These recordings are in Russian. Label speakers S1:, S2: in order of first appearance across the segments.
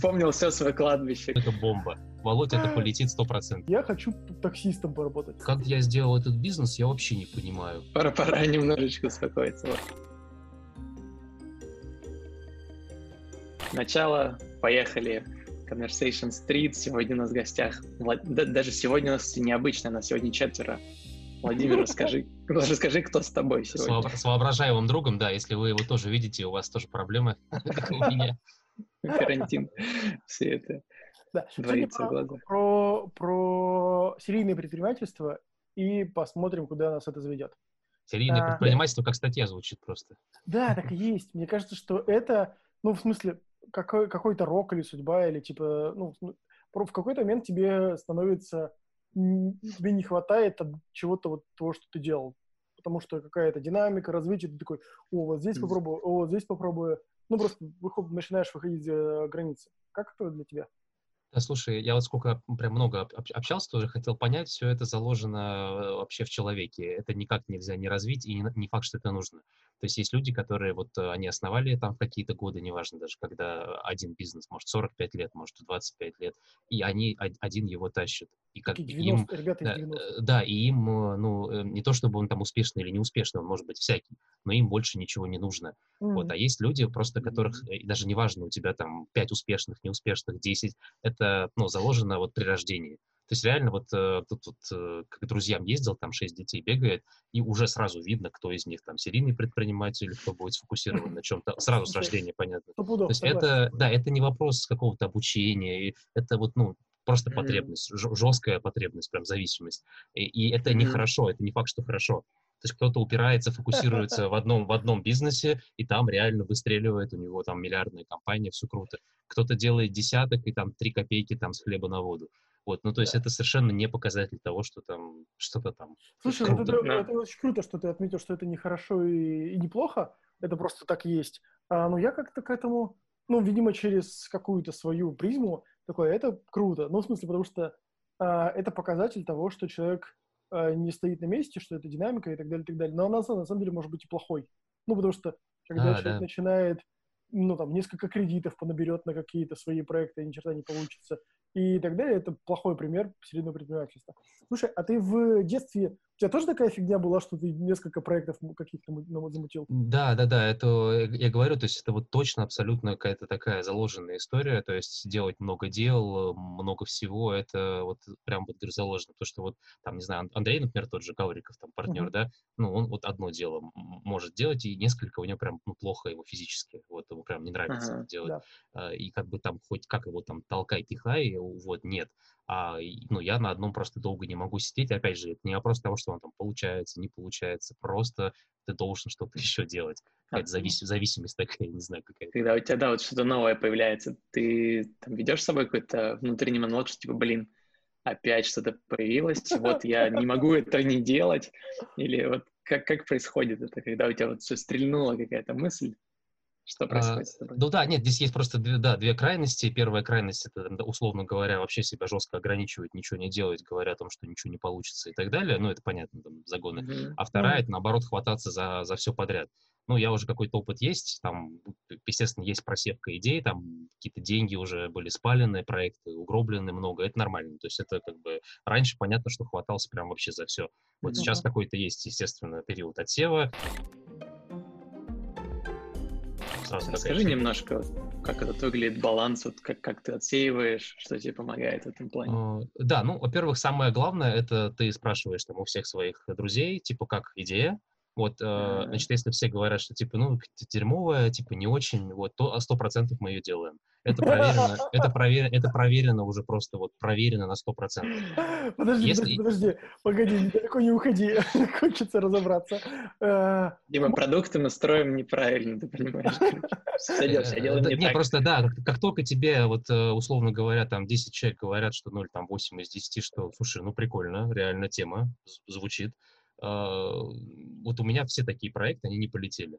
S1: вспомнил все свое кладбище.
S2: Это бомба. Володя, это полетит 100%.
S3: Я хочу таксистом поработать.
S2: Как я сделал этот бизнес, я вообще не понимаю.
S1: Пора, пора немножечко успокоиться. Начало, поехали. Conversation Street. Сегодня у нас в гостях, Влад... даже сегодня у нас необычно, нас сегодня четверо. Владимир, расскажи, расскажи, кто с тобой сегодня.
S2: С воображаемым другом, да, если вы его тоже видите, у вас тоже проблемы, как у меня.
S1: Карантин, все это
S3: да. творится про, Про, про серийное предпринимательство и посмотрим, куда нас это заведет.
S2: Серийное а, предпринимательство как статья звучит просто.
S3: Да, так и есть. Мне кажется, что это, ну, в смысле, какой, какой-то рок или судьба, или типа, ну, в какой-то момент тебе становится тебе не хватает от чего-то вот того, что ты делал. Потому что какая-то динамика, развитие, ты такой, о, вот здесь попробую, о, вот здесь попробую. Ну, просто выход, начинаешь выходить за границы. Как это для тебя?
S2: Да, слушай, я вот сколько прям много общался тоже, хотел понять, все это заложено э, вообще в человеке. Это никак нельзя не развить, и не, не факт, что это нужно. То есть есть люди, которые вот э, они основали там какие-то годы, неважно даже, когда один бизнес, может 45 лет, может 25 лет, и они один его тащат. И
S3: как 90, им, ребята
S2: да, э, да, и им, ну, не то чтобы он там успешный или неуспешный, он может быть всякий, но им больше ничего не нужно. Mm-hmm. Вот, а есть люди, просто которых, mm-hmm. даже неважно, у тебя там 5 успешных, неуспешных, 10, это, ну, заложено вот при рождении. То есть реально вот э, тут вот э, как друзьям ездил, там шесть детей бегает, и уже сразу видно, кто из них там серийный предприниматель, кто будет сфокусирован на чем-то. Сразу с рождения понятно. То есть это, да, это не вопрос какого-то обучения, это вот, ну, просто потребность, жесткая потребность, прям зависимость. И, и это нехорошо, это не факт, что хорошо. То есть кто-то упирается, фокусируется в одном, в одном бизнесе, и там реально выстреливает, у него там миллиардная компания, все круто. Кто-то делает десяток, и там три копейки там с хлеба на воду. Вот, ну, то есть да. это совершенно не показатель того, что там что-то там
S3: Слушай, ну, круто. это, да. это очень круто, что ты отметил, что это не хорошо и, и неплохо, это просто так есть. А, но я как-то к этому, ну, видимо, через какую-то свою призму такое, это круто. Ну, в смысле, потому что а, это показатель того, что человек а, не стоит на месте, что это динамика и так далее, и так далее. Но она на самом деле может быть и плохой. Ну, потому что когда а, человек да. начинает, ну, там, несколько кредитов понаберет на какие-то свои проекты, и ни черта не получится, и так далее. Это плохой пример серийного предпринимательства. Слушай, а ты в детстве, тебя тоже такая фигня была, что ты несколько проектов каких-то замутил?
S2: Да, да, да, это я говорю, то есть это вот точно абсолютно какая-то такая заложенная история, то есть делать много дел, много всего, это вот прям вот говорю, заложено. То, что вот там, не знаю, Андрей, например, тот же Гавриков, там партнер, uh-huh. да, ну он вот одно дело может делать, и несколько у него прям ну, плохо его физически, вот ему прям не нравится uh-huh, делать. Да. И как бы там хоть как его там толкай, пихай, вот нет. А, ну, я на одном просто долго не могу сидеть. Опять же, это не вопрос того, что он там получается, не получается. Просто ты должен что-то еще делать. Какая-то завис- зависимость такая, не знаю, какая-то.
S1: Когда у тебя, да, вот что-то новое появляется, ты там ведешь с собой какой-то внутренний монолог, что типа, блин, опять что-то появилось, вот я не могу это не делать. Или вот как, как происходит это, когда у тебя вот все стрельнула какая-то мысль, что происходит а, с тобой?
S2: Ну да, нет, здесь есть просто две, да, две крайности. Первая крайность — это, условно говоря, вообще себя жестко ограничивать, ничего не делать, говоря о том, что ничего не получится и так далее. Ну, это понятно, там, загоны. Mm-hmm. А вторая mm-hmm. — это, наоборот, хвататься за, за все подряд. Ну, я уже какой-то опыт есть, там, естественно, есть просевка идей, там какие-то деньги уже были спалены, проекты угроблены много, это нормально. То есть это как бы раньше понятно, что хватался прям вообще за все. Вот mm-hmm. сейчас какой-то есть, естественно, период отсева.
S1: Сразу Расскажи немножко, как этот выглядит баланс, вот как, как ты отсеиваешь, что тебе помогает в этом плане. Uh,
S2: да, ну, во-первых, самое главное, это ты спрашиваешь там у всех своих друзей, типа, как идея, вот, mm-hmm. значит, если все говорят, что, типа, ну, дерьмовая, типа, не очень, вот, то сто процентов мы ее делаем. Это проверено, это проверено, это проверено уже просто, вот, проверено на сто процентов.
S3: Подожди, если... подожди, погоди, далеко не уходи, хочется разобраться.
S1: Э, Дима, продукты мы строим неправильно, ты понимаешь? Все,
S2: все делаем не Нет, просто, да, как только тебе, вот, э, условно говоря, там, 10 человек говорят, что 0, там, 8 из 10, что, слушай, ну, прикольно, реально тема звучит, а, вот у меня все такие проекты, они не полетели.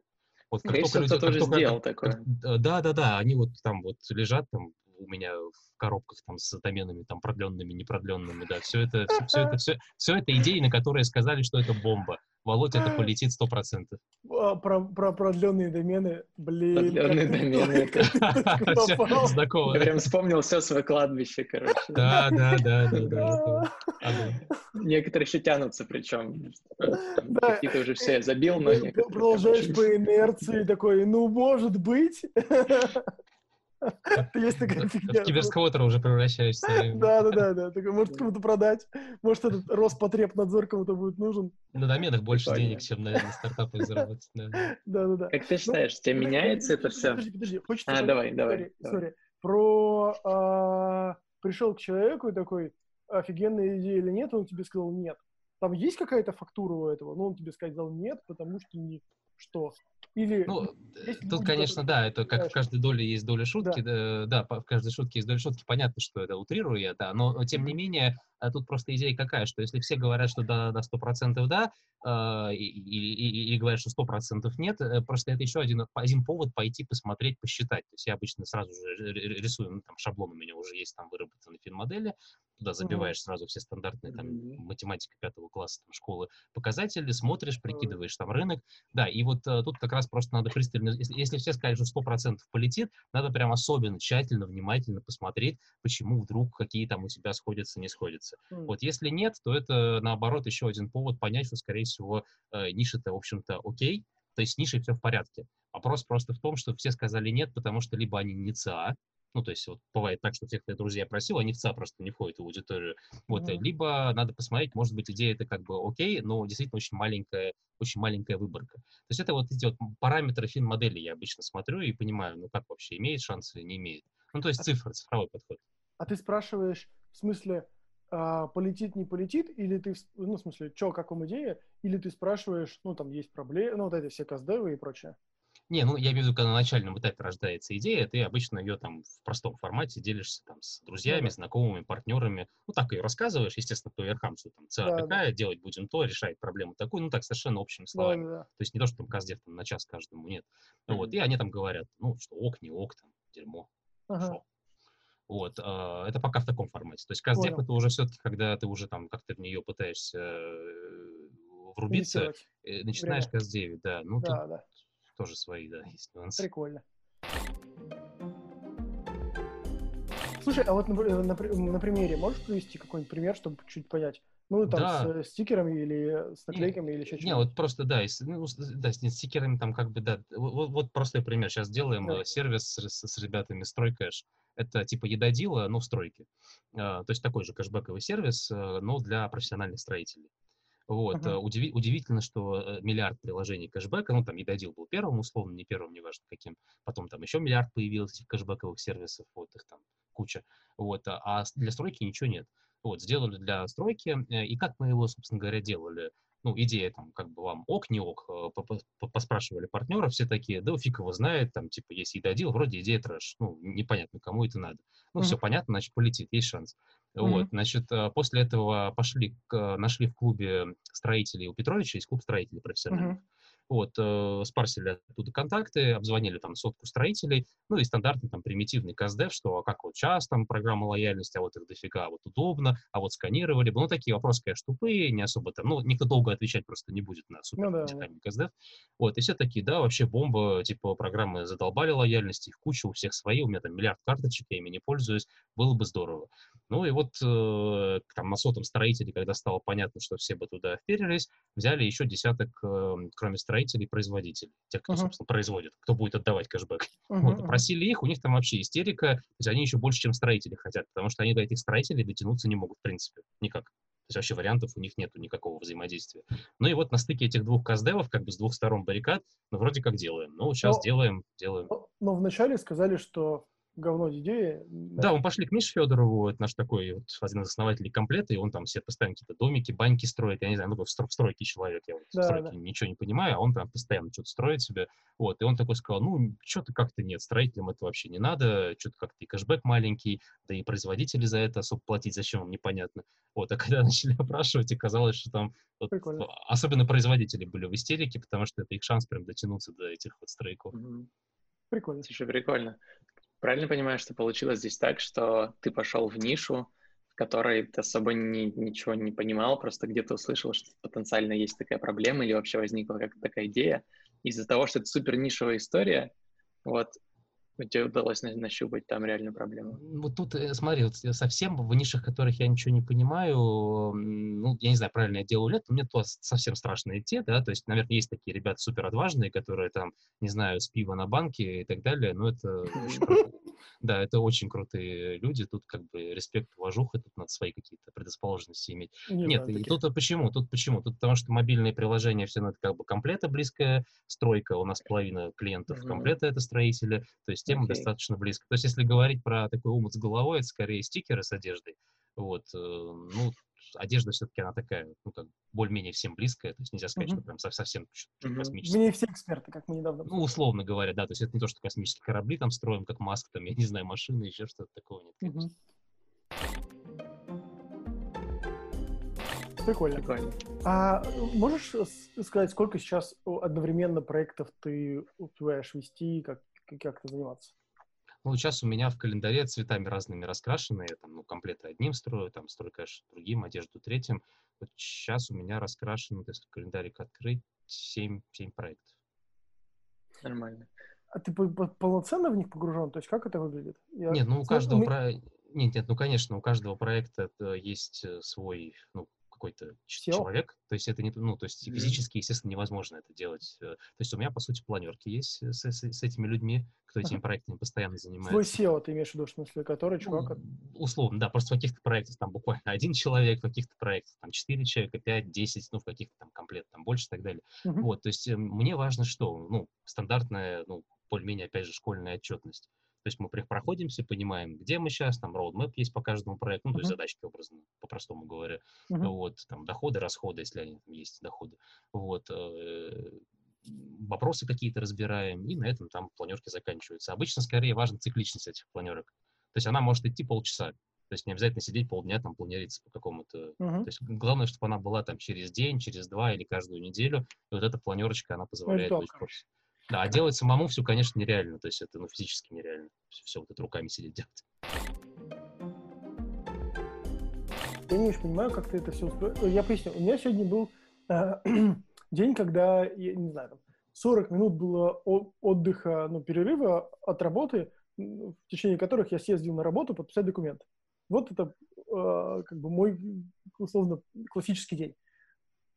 S1: Вот как только люди, как только, сделал как, такое.
S2: да, да, да, они вот там вот лежат там у меня в коробках там с доменами там продленными, непродленными, да, все это, все, все это, все, все это идеи, на которые сказали, что это бомба. Володь, это полетит 100%.
S3: А, про, про продленные домены, блин.
S1: Продленные домены.
S2: Знакомо.
S1: Я прям вспомнил все свое кладбище, короче.
S2: Да, да, да, да, да.
S1: Некоторые еще тянутся, причем. Какие-то уже все забил, но.
S3: Продолжаешь по инерции такой, ну, может быть.
S2: Есть такая фигня. В киберсквотера уже превращаешься.
S3: Да, да, да, да. Может, кому-то продать. Может, этот Роспотребнадзор кому-то будет нужен.
S2: На доменах больше денег, чем на стартапах заработать. Да,
S1: да, да. Как ты считаешь, тебе меняется это все?
S3: Подожди, подожди. Хочется...
S1: А, давай, давай.
S3: Сори. Про а, пришел к человеку и такой, офигенная идея или нет, он тебе сказал нет. Там есть какая-то фактура у этого? Ну, он тебе сказал нет, потому что не что. Или
S2: ну, тут, конечно, да, это как в каждой доле есть доля шутки, да. да, в каждой шутке есть доля шутки, понятно, что это утрирую я, да, но тем не менее, тут просто идея какая, что если все говорят, что да, да, сто процентов да, э, и, и, и говорят, что сто процентов нет, э, просто это еще один, один повод пойти посмотреть, посчитать. То есть я обычно сразу же рисую, ну, там шаблон у меня уже есть, там выработаны фин-модели, туда забиваешь mm-hmm. сразу все стандартные там mm-hmm. математика пятого класса там, школы показатели, смотришь, прикидываешь там рынок, да, и вот а, тут как раз просто надо пристально, если, если все скажут, что сто процентов полетит, надо прям особенно тщательно, внимательно посмотреть, почему вдруг какие там у тебя сходятся, не сходятся. Mm-hmm. Вот если нет, то это наоборот еще один повод понять, что скорее всего э, ниша-то в общем-то окей, то есть с нишей все в порядке. Вопрос просто в том, что все сказали нет, потому что либо они не ЦА, ну, то есть вот бывает так, что всех твоих друзья просил, они в ЦА просто не входят в аудиторию. Вот, mm-hmm. либо надо посмотреть, может быть, идея это как бы окей, но действительно очень маленькая, очень маленькая выборка. То есть это вот эти вот параметры фин-модели я обычно смотрю и понимаю, ну, как вообще, имеет шансы не имеет. Ну, то есть а цифры, цифровой подход.
S3: А ты спрашиваешь, в смысле, а, полетит, не полетит, или ты, ну, в смысле, что, как вам идея, или ты спрашиваешь, ну, там есть проблемы, ну, вот эти все каздевы и прочее.
S2: Не, ну я имею в виду, когда на начальном этапе рождается идея, ты обычно ее там в простом формате делишься там с друзьями, ну, да. знакомыми, партнерами. Ну так ее рассказываешь, естественно, по верхам, что там ЦА да, такая, да. делать будем то, решать проблему такую. Ну так совершенно общими словами. Да, да. То есть не то, что там каздев там на час каждому, нет. Mm-hmm. Вот, и они там говорят, ну что ок, не ок, там, дерьмо, ага. Вот, э, это пока в таком формате. То есть каздев это уже все-таки, когда ты уже там как-то в нее пытаешься э, врубиться, э, начинаешь каздевить, да. Ну, да, тут, да тоже свои, да, есть нюансы.
S3: Прикольно. Слушай, а вот на, на, на примере можешь привести какой-нибудь пример, чтобы чуть понять? Ну, там да. с стикерами или с наклейками не, или еще
S2: что-то? Не, вот просто, да, с, ну, да, с стикерами там как бы, да. Вот, вот простой пример. Сейчас делаем да. Э, сервис с, с, с ребятами StrойCash. Это типа едодила, но в стройке. А, то есть такой же кэшбэковый сервис, э, но для профессиональных строителей. Вот. Uh-huh. Удиви- удивительно, что э, миллиард приложений кэшбэка, ну, там Едодил был первым, условно, не первым, неважно каким, потом там еще миллиард появилось этих кэшбэковых сервисов, вот их там куча, вот, а, а для стройки ничего нет. Вот, сделали для стройки, э, и как мы его, собственно говоря, делали? Ну, идея там, как бы вам ок, не ок, поспрашивали партнеров, все такие, да фиг его знает, там, типа, есть едодил, вроде идея трэш, ну, непонятно, кому это надо. Ну, uh-huh. все понятно, значит, полетит, есть шанс. Mm-hmm. Вот, значит, э, после этого пошли, к, нашли в клубе строителей у Петровича, есть клуб строителей профессиональных. Mm-hmm. Вот, э, спарсили оттуда контакты, обзвонили там сотку строителей, ну и стандартный там примитивный каздев, что а как вот сейчас там программа лояльности, а вот их дофига, а вот удобно, а вот сканировали бы. Ну, такие вопросы, конечно, тупые, не особо там, ну, никто долго отвечать просто не будет на супер ну, да, каздев. Вот, и все такие, да, вообще бомба, типа программы задолбали лояльности, их куча, у всех свои, у меня там миллиард карточек, я ими не пользуюсь, было бы здорово. Ну и вот э, там на сотом строителе, когда стало понятно, что все бы туда вперились, взяли еще десяток, э, кроме строителей, производителей, тех, кто, uh-huh. собственно, производит, кто будет отдавать кэшбэк. Uh-huh. Вот, попросили их, у них там вообще истерика, то есть они еще больше, чем строители хотят, потому что они до этих строителей дотянуться не могут, в принципе, никак. То есть вообще вариантов у них нету никакого взаимодействия. Ну и вот на стыке этих двух каздевов, как бы с двух сторон баррикад, ну вроде как делаем. Ну, сейчас но, делаем, делаем.
S3: Но, но вначале сказали, что говно идеи.
S2: Да, мы пошли к Мише Федорову, это наш такой вот один из основателей комплета, и он там все постоянно какие-то домики, баньки строит, я не знаю, ну, в, стро- в стройке человек, я вот да, в стройке да. ничего не понимаю, а он прям постоянно что-то строит себе, вот, и он такой сказал, ну, что-то как-то нет, строителям это вообще не надо, что-то как-то и кэшбэк маленький, да и производители за это особо платить, зачем вам, непонятно. Вот, а когда начали опрашивать, и казалось, что там, вот, особенно производители были в истерике, потому что это их шанс прям дотянуться до этих вот стройков.
S1: Прикольно. Слушай, прикольно. Правильно понимаю, что получилось здесь так, что ты пошел в нишу, в которой ты особо ни, ничего не понимал, просто где-то услышал, что потенциально есть такая проблема или вообще возникла как такая идея. Из-за того, что это супер нишевая история, вот, тебе удалось нащупать там реально проблему?
S2: Вот тут, э, смотри, вот совсем в нишах, которых я ничего не понимаю, ну, я не знаю, правильно я делаю лет, мне то совсем страшно идти, да, то есть, наверное, есть такие ребята супер отважные, которые там, не знаю, с пива на банке и так далее, но это да, это очень крутые люди, тут как бы респект, уважуха, тут надо свои какие-то предрасположенности иметь. Не Нет, и тут почему? Тут почему? Тут потому что мобильные приложения все равно это как бы комплета близкая стройка, у нас половина клиентов mm-hmm. комплета это строители, то есть тема okay. достаточно близко. То есть если говорить про такой ум с головой, это скорее стикеры с одеждой, вот, э, ну, одежда все-таки она такая, ну, как более-менее всем близкая, то есть нельзя сказать, mm-hmm. что прям совсем mm-hmm. космическая.
S3: Мы не все эксперты, как мы недавно.
S2: Ну, условно говоря, да, то есть это не то, что космические корабли там строим, как Маск, там, я не знаю, машины, еще что-то такого нет, конечно. Mm-hmm.
S3: Прикольно. Прикольно. А можешь сказать, сколько сейчас одновременно проектов ты успеваешь вести, как, как это заниматься?
S2: Ну, сейчас у меня в календаре цветами разными раскрашены. Я там, ну, комплеты одним строю, там строю, конечно, другим, одежду третьим. Вот сейчас у меня раскрашено, если календарик открыть, 7, 7 проектов.
S1: Нормально.
S3: А ты полноценно в них погружен? То есть как это выглядит?
S2: Я... Нет, ну у каждого мы... про... Нет, нет, ну конечно, у каждого проекта есть э, свой, ну, какой-то человек, то есть это не, ну, то есть физически, естественно, невозможно это делать. Э, то есть у меня, по сути, планерки есть с, с, с этими людьми, кто этими проектами постоянно занимается.
S3: Свой SEO ты имеешь в виду, в смысле, который ну, чувак?
S2: Ну, условно, да, просто в каких-то проектах там буквально один человек, в каких-то проектах там четыре человека, пять, десять, ну, в каких-то там комплект там больше и так далее. Uh-huh. Вот, то есть э, мне важно что? Ну, стандартная, ну, более-менее, опять же, школьная отчетность. То есть мы проходимся, понимаем, где мы сейчас, там roadmap есть по каждому проекту, ну, то есть задачки образно, по-простому говоря. Uh-huh. Вот, там, доходы, расходы, если они там есть доходы. Вот, э, вопросы какие-то разбираем, и на этом там планерки заканчиваются. Обычно, скорее, важна цикличность этих планерок. То есть она может идти полчаса. То есть не обязательно сидеть полдня, там, планериться по какому-то... Uh-huh. То есть главное, чтобы она была там через день, через два или каждую неделю. И вот эта планерочка, она позволяет быть курсе. Да, а делать самому все, конечно, нереально. То есть это ну, физически нереально. Все, все вот это руками сидеть делать.
S3: Я не очень понимаю, как ты это все устроил. Я поясню. У меня сегодня был э, день, когда, я не знаю, там, 40 минут было отдыха, ну, перерыва от работы, в течение которых я съездил на работу подписать документ. Вот это э, как бы мой, условно, классический день.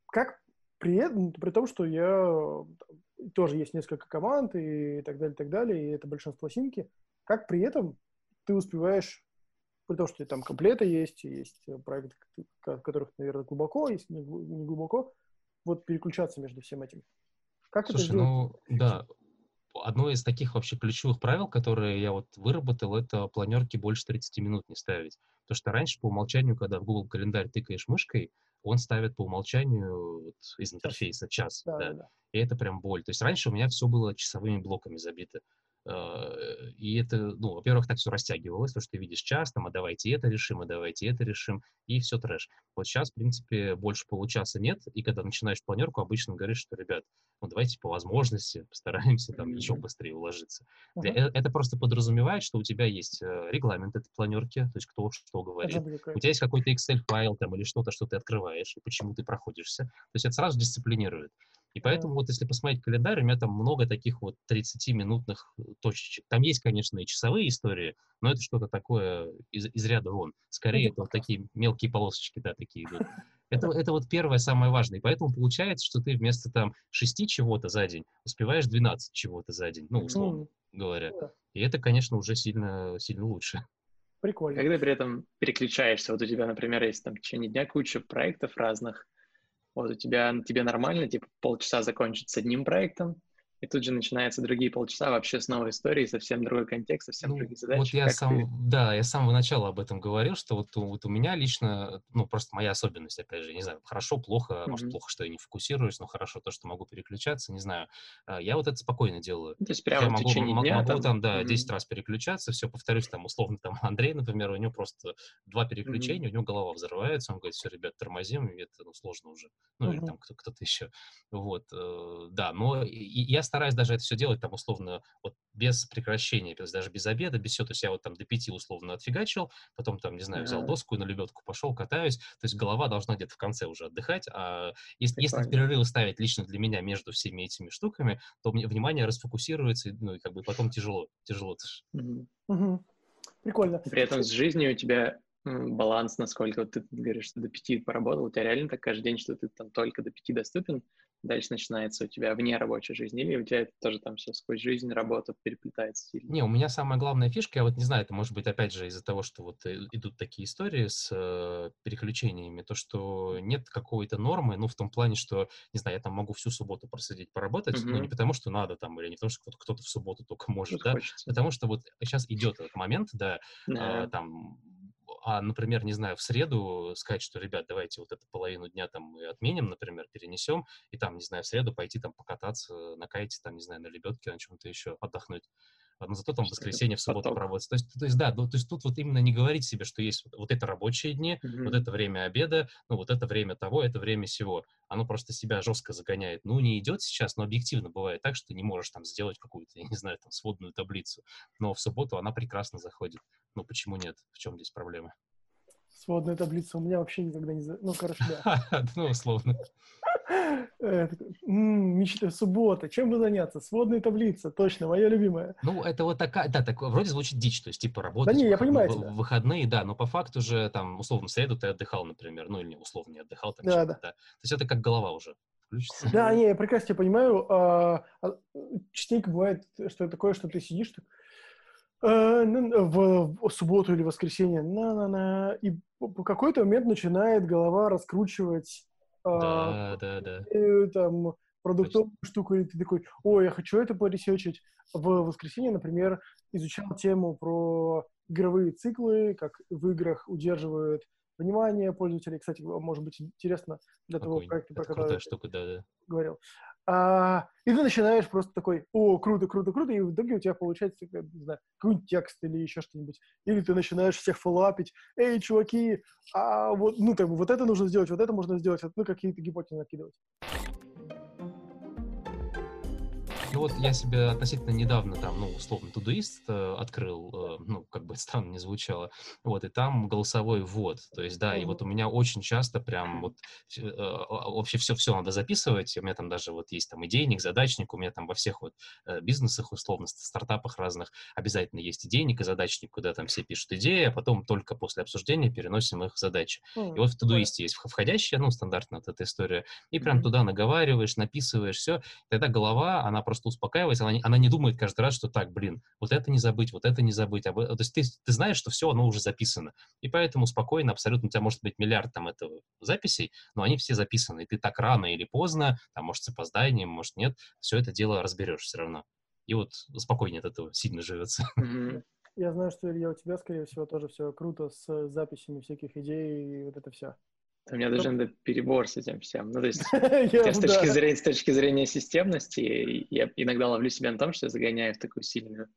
S3: Как при этом, при том, что я тоже есть несколько команд и так далее, и так далее, и это большинство симки. Как при этом ты успеваешь, при том, что там комплеты есть, есть проекты, в которых, наверное, глубоко, есть не глубоко, вот переключаться между всем этим.
S2: Как Слушай, это сделать? ну да, одно из таких вообще ключевых правил, которые я вот выработал, это планерки больше 30 минут не ставить. Потому что раньше по умолчанию, когда в Google календарь тыкаешь мышкой, он ставит по умолчанию вот, из интерфейса час. Да, да. Да. И это прям боль. То есть раньше у меня все было часовыми блоками забито. Э, и это, ну, во-первых, так все растягивалось, то, что ты видишь час, там, а давайте это решим, а давайте это решим, и все трэш. Вот сейчас, в принципе, больше получаса нет, и когда начинаешь планерку, обычно говоришь, что, ребят, ну, давайте по возможности постараемся там еще быстрее уложиться. Uh-huh. Это просто подразумевает, что у тебя есть э, регламент этой планерки, то есть кто что говорит. У тебя есть какой-то Excel-файл там или что-то, что ты открываешь, и почему ты проходишься. То есть это сразу дисциплинирует. И поэтому вот если посмотреть календарь, у меня там много таких вот 30-минутных э, точечек. Там есть, конечно, и часовые истории, но это что-то такое из, из ряда вон. Скорее, это вот такие мелкие полосочки, да, такие идут. Это, это вот первое, самое важное. И поэтому получается, что ты вместо там шести чего-то за день успеваешь 12 чего-то за день, ну, условно mm. говоря. И это, конечно, уже сильно, сильно лучше.
S3: Прикольно.
S1: Когда при этом переключаешься, вот у тебя, например, есть там в течение дня куча проектов разных, вот у тебя, тебе нормально, типа, полчаса закончить с одним проектом, и тут же начинаются другие полчаса вообще с новой историей, совсем другой контекст, совсем ну, другие задачи.
S2: Вот я сам, ты... да, я с самого начала об этом говорил, что вот, вот у меня лично, ну, просто моя особенность, опять же, не знаю, хорошо, плохо, mm-hmm. может, плохо, что я не фокусируюсь, но хорошо то, что могу переключаться, не знаю. А, я вот это спокойно делаю.
S1: То есть прямо я
S2: в
S1: могу, течение дня
S2: могу там, там да, mm-hmm. 10 раз переключаться, все, повторюсь, там, условно, там, Андрей, например, у него просто два переключения, mm-hmm. у него голова взрывается, он говорит, все, ребят, тормозим, это, ну, сложно уже. Ну, mm-hmm. или там кто- кто-то еще. Вот, э, да, но я стараюсь даже это все делать там условно вот без прекращения, то есть даже без обеда, без всего. То есть я вот там до пяти условно отфигачил, потом там, не знаю, взял доску и на лебедку пошел, катаюсь. То есть голова должна где-то в конце уже отдыхать. А если, если перерывы ставить лично для меня между всеми этими штуками, то мне внимание расфокусируется, ну и как бы потом тяжело, тяжело.
S3: Угу. Прикольно.
S1: При этом с жизнью у тебя баланс, насколько вот ты говоришь, что до пяти поработал, у тебя реально так каждый день, что ты там только до пяти доступен, дальше начинается у тебя вне рабочей жизни, или у тебя это тоже там все сквозь жизнь, работа переплетается сильно?
S2: Не, у меня самая главная фишка, я вот не знаю, это может быть опять же из-за того, что вот э, идут такие истории с э, переключениями, то, что нет какой-то нормы, ну, в том плане, что, не знаю, я там могу всю субботу просидеть, поработать, mm-hmm. ну, не потому что надо там, или не потому что кто-то, в субботу только может, Тут да, хочется. потому что вот сейчас идет этот момент, да, yeah. э, там а, например, не знаю, в среду сказать, что, ребят, давайте вот эту половину дня там мы отменим, например, перенесем, и там, не знаю, в среду пойти там покататься на кайте, там, не знаю, на лебедке, на чем-то еще, отдохнуть. А, но зато там в воскресенье, в субботу проводится. То есть, то есть, да, ну, то есть тут вот именно не говорить себе, что есть вот, это рабочие дни, mm-hmm. вот это время обеда, ну, вот это время того, это время всего. Оно просто себя жестко загоняет. Ну, не идет сейчас, но объективно бывает так, что не можешь там сделать какую-то, я не знаю, там, сводную таблицу. Но в субботу она прекрасно заходит. Ну, почему нет? В чем здесь проблема?
S3: Сводная таблица у меня вообще никогда не... Ну, короче, да.
S2: Ну, условно.
S3: Мечта, суббота, чем бы заняться? Сводная таблица, точно, моя любимая.
S2: Ну, это вот такая, да, так, вроде звучит дичь, то есть, типа, работать
S3: да не, я понимаю
S2: в, выходные, да, но по факту же, там, условно, в среду ты отдыхал, например, ну, или не условно не отдыхал, там,
S3: да, да. да.
S2: То есть, это как голова уже включится.
S3: Да, не, я прекрасно тебя понимаю. А, а, частенько бывает, что такое, что ты сидишь, Э, ну, в субботу или воскресенье, на-на-на, и по какой-то момент начинает голова раскручивать
S2: да, да, да.
S3: там продуктовую Точно. штуку, и ты такой, ой, я хочу это поресечить. В воскресенье, например, изучал тему про игровые циклы, как в играх удерживают внимание пользователей. Кстати, может быть интересно для того проекта, про который
S2: штука, да, да.
S3: говорил. А, и ты начинаешь просто такой, о, круто, круто, круто, и в итоге у тебя получается, не знаю, какой-нибудь текст или еще что-нибудь. Или ты начинаешь всех фоллапить, эй, чуваки, а вот, ну, как вот это нужно сделать, вот это можно сделать, ну, какие-то гипотезы накидывать.
S2: Ну вот я себе относительно недавно там, ну, условно, Todoist э, открыл, э, ну, как бы странно не звучало, вот, и там голосовой ввод, то есть, да, и вот у меня очень часто прям вот э, вообще все-все надо записывать, у меня там даже вот есть там идейник, задачник, у меня там во всех вот э, бизнесах, условно, стартапах разных обязательно есть идейник и задачник, куда там все пишут идеи, а потом только после обсуждения переносим их в задачи. И вот в Todoist есть входящая, ну, стандартная вот эта история, и прям туда наговариваешь, написываешь, все, тогда голова, она просто просто успокаивается, она, она не думает каждый раз, что так, блин, вот это не забыть, вот это не забыть. А, то есть ты, ты знаешь, что все, оно уже записано. И поэтому спокойно, абсолютно, у тебя может быть миллиард там этого записей, но они все записаны. И ты так рано или поздно, там, может, с опозданием, может, нет, все это дело разберешь все равно. И вот спокойнее от этого сильно живется.
S3: Я знаю, что, Илья, у тебя, скорее всего, тоже все круто с записями всяких идей и вот это все.
S1: У меня даже надо перебор с этим всем. Ну, то есть, с, точки зрения, с точки зрения системности, я иногда ловлю себя на том, что я загоняю в такую сильную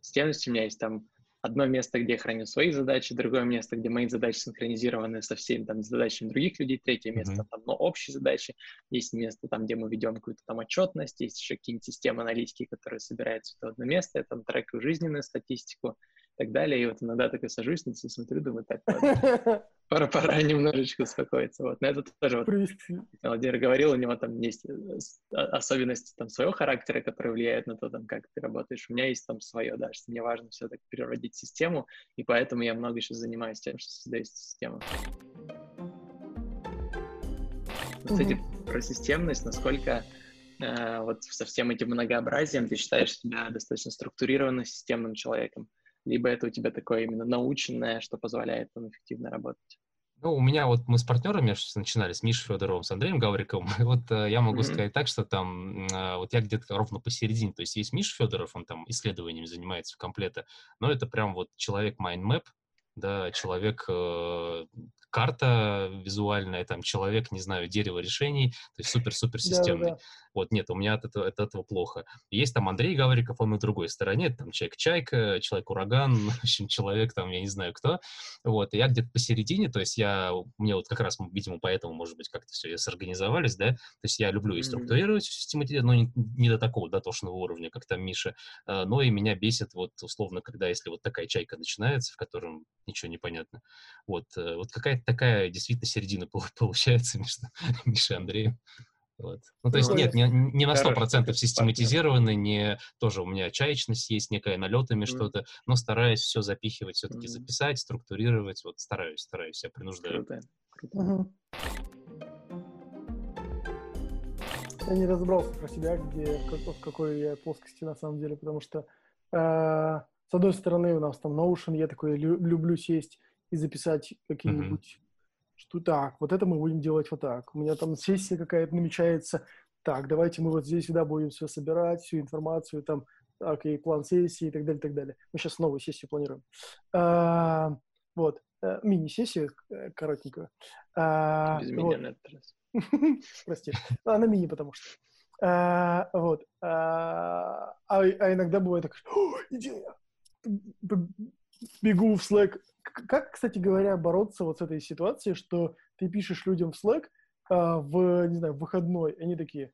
S1: системность. У меня есть там одно место, где я храню свои задачи, другое место, где мои задачи синхронизированы со всеми там задачами других людей, третье место mm-hmm. там, но общие задачи, есть место там, где мы ведем какую-то там отчетность, есть еще какие-нибудь системы аналитики, которые собирают все это в одно место, я там трекаю жизненную статистику, так далее. И вот иногда такой сажусь, на смотрю, думаю, так, пора, пора немножечко успокоиться. Вот. Но это тоже вот, Владимир говорил, у него там есть э, особенности там своего характера, которые влияют на то, там, как ты работаешь. У меня есть там свое, да, что мне важно все так переводить систему, и поэтому я много сейчас занимаюсь тем, что создаю систему. Кстати, mm-hmm. про системность, насколько э, вот со всем этим многообразием ты считаешь себя достаточно структурированным системным человеком? Либо это у тебя такое именно наученное, что позволяет там эффективно работать?
S2: Ну, у меня вот мы с партнерами начинали, с Мишей Федоровым, с Андреем Гавриковым. И вот э, я могу mm-hmm. сказать так, что там э, вот я где-то ровно посередине. То есть есть Миша Федоров, он там исследованиями занимается в комплете, но это прям вот человек mindmap, да, человек э, карта визуальная, там человек, не знаю, дерево решений, то есть супер-супер системный. Да, да. Вот, нет, у меня от этого, от этого плохо. Есть там Андрей Гавриков, он на другой стороне, там человек-чайка, человек-ураган, в общем, человек там, я не знаю кто. Вот, и я где-то посередине, то есть я, мне вот как раз, видимо, поэтому, может быть, как-то все сорганизовались, да, то есть я люблю и структурировать, mm-hmm. но не, не до такого дотошного уровня, как там Миша, а, но и меня бесит вот условно, когда если вот такая чайка начинается, в котором ничего не понятно. Вот, э, вот какая-то такая действительно середина получается между Мишей и Андреем. Вот. Ну, то есть ну, нет, не, не на сто процентов систематизированы, не тоже у меня чаечность есть некая, налетами что-то, но стараюсь все запихивать, все-таки записать, структурировать, вот стараюсь, стараюсь, я принуждаю. Круто. Круто. Угу.
S3: Я не разобрался про себя, где, в какой я плоскости на самом деле, потому что э, с одной стороны у нас там Notion, я такой люблю сесть и записать какие-нибудь что так, вот это мы будем делать вот так. У меня там сессия какая-то намечается, так, давайте мы вот здесь всегда будем все собирать, всю информацию, там, окей, план сессии и так далее, и так далее. Мы сейчас новую сессию планируем. А, вот, а, мини-сессию э, коротенькую. А, Без вот. меня на этот раз. Прости. Она мини, потому что. А, вот. А, а, а иногда бывает так, идея. Бегу в Slack, как, кстати говоря, бороться вот с этой ситуацией, что ты пишешь людям в Slack а, в, не знаю, в выходной, они такие,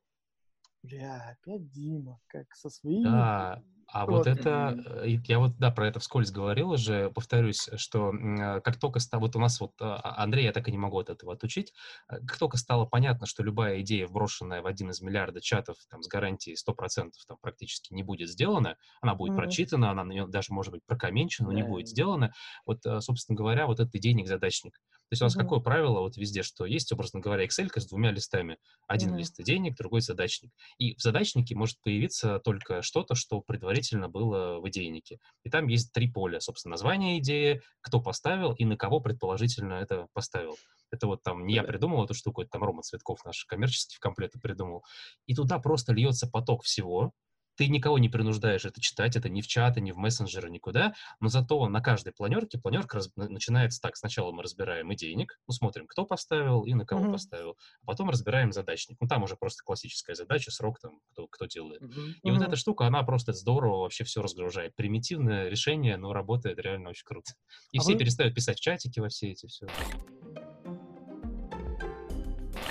S3: бля, опять Дима, как со своими...
S2: Да, а вот, вот это, э, я вот, да, про это вскользь говорил уже, повторюсь, что э, как только стало, вот у нас вот, а, а, Андрей, я так и не могу от этого отучить, э, как только стало понятно, что любая идея, вброшенная в один из миллиарда чатов, там, с гарантией 100% там практически не будет сделана, она будет mm-hmm. прочитана, она на нее даже, может быть, прокоменчена, но yeah. не будет сделана, вот, собственно говоря, вот этот идейник-задачник. Есть у нас mm-hmm. какое правило вот везде, что есть, образно говоря, Excel с двумя листами. Один mm-hmm. лист денег, другой задачник. И в задачнике может появиться только что-то, что предварительно было в идейнике. И там есть три поля, собственно, название идеи, кто поставил и на кого предположительно это поставил. Это вот там не я придумал эту штуку, это там Рома Цветков наш коммерческий в комплект придумал. И туда просто льется поток всего, ты никого не принуждаешь это читать, это ни в чаты, ни в мессенджеры, никуда, но зато на каждой планерке планерка раз, начинается так. Сначала мы разбираем идейник, ну, смотрим, кто поставил и на кого mm-hmm. поставил, а потом разбираем задачник. Ну, там уже просто классическая задача, срок там, кто, кто делает. Mm-hmm. И mm-hmm. вот эта штука, она просто здорово вообще все разгружает. Примитивное решение, но работает реально очень круто. И а все вы... перестают писать чатики во все эти все.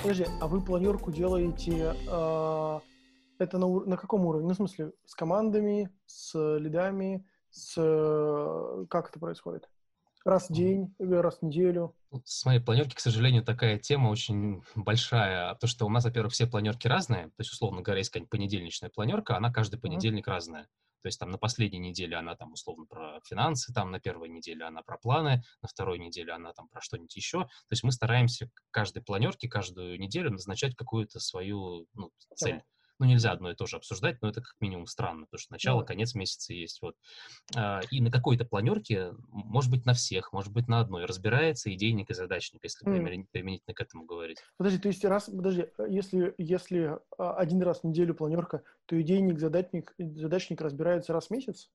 S3: Подожди, а вы планерку делаете э, это на, на каком уровне? Ну, в смысле, с командами, с лидами, с... Как это происходит? Раз в день, раз в неделю?
S2: С моей планерки, к сожалению, такая тема очень большая, потому что у нас, во-первых, все планерки разные, то есть, условно говоря, есть какая-нибудь понедельничная планерка, она каждый понедельник mm-hmm. разная. То есть там на последней неделе она там условно про финансы, там на первой неделе она про планы, на второй неделе она там про что-нибудь еще. То есть мы стараемся каждой планерке каждую неделю назначать какую-то свою ну, цель. Ну, нельзя одно и то же обсуждать, но это как минимум странно, потому что начало, конец месяца есть. Вот. А, и на какой-то планерке, может быть, на всех, может быть, на одной, разбирается идейник и задачник, если mm. применительно к этому говорить.
S3: Подожди, то есть раз, подожди, э, если, если а, один раз в неделю планерка, то идейник, задачник, задачник разбирается раз в месяц?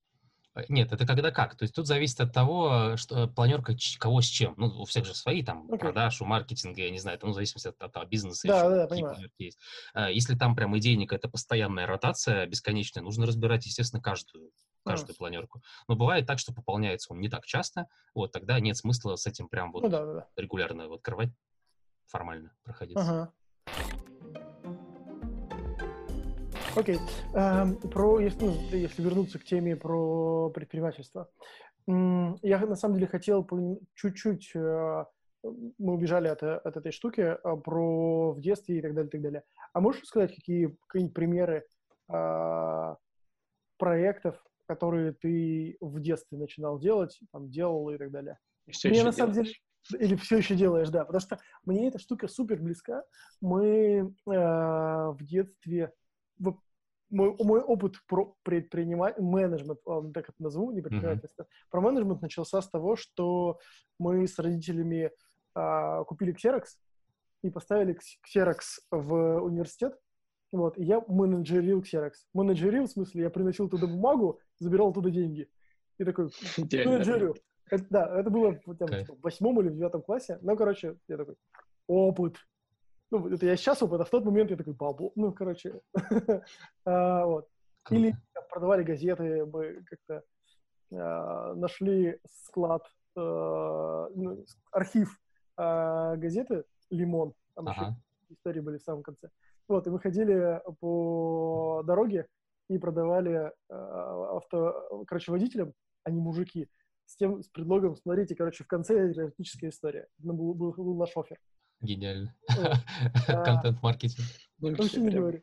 S2: Э, нет, это когда как. То есть тут зависит от того, что э, планерка кого с чем. Ну, у всех же свои там okay. продаж, у маркетинга, я не знаю, это ну, в зависимости от, от, от бизнеса.
S3: Да, еще, да, понимаю.
S2: Есть. А, если там прям идейник, это постоянная ротация бесконечная, нужно разбирать, естественно, каждую каждую mm. планерку. Но бывает так, что пополняется он не так часто, вот тогда нет смысла с этим прям вот ну, да, да, да. регулярно вот открывать, формально проходиться. Ага.
S3: Окей. Okay. Эм, про, если, ну, если вернуться к теме про предпринимательство. Я на самом деле хотел чуть-чуть, э, мы убежали от, от этой штуки, э, про в детстве и так далее, и так далее. А можешь сказать, какие, какие примеры проектов, которые ты в детстве начинал делать, там, делал и так далее? Все мне на самом деле или все еще делаешь, да, потому что мне эта штука супер близка. Мы э, в детстве мой, мой опыт про предприниматель, менеджмент, ладно, так это назову, не предпринимательство, mm-hmm. про менеджмент начался с того, что мы с родителями а, купили Xerox и поставили Xerox в университет, вот, и я менеджерил Xerox. Менеджерил, в смысле, я приносил туда бумагу, забирал туда деньги. И такой, менеджерю. Это, да, это было там, в восьмом или в девятом классе. Ну, короче, я такой, опыт. Ну, это я сейчас опыт, а в тот момент я такой, бабу. Ну, короче, а, вот. Или продавали газеты, мы как-то а, нашли склад, а, ну, архив газеты «Лимон». Там еще истории были в самом конце. Вот, и мы ходили по дороге и продавали авто, короче, водителям, не мужики, с тем, с предлогом, смотрите, короче, в конце эротическая история. Был, был, был наш офер.
S2: Гениально. Контент-маркетинг.
S3: Вообще не говорю.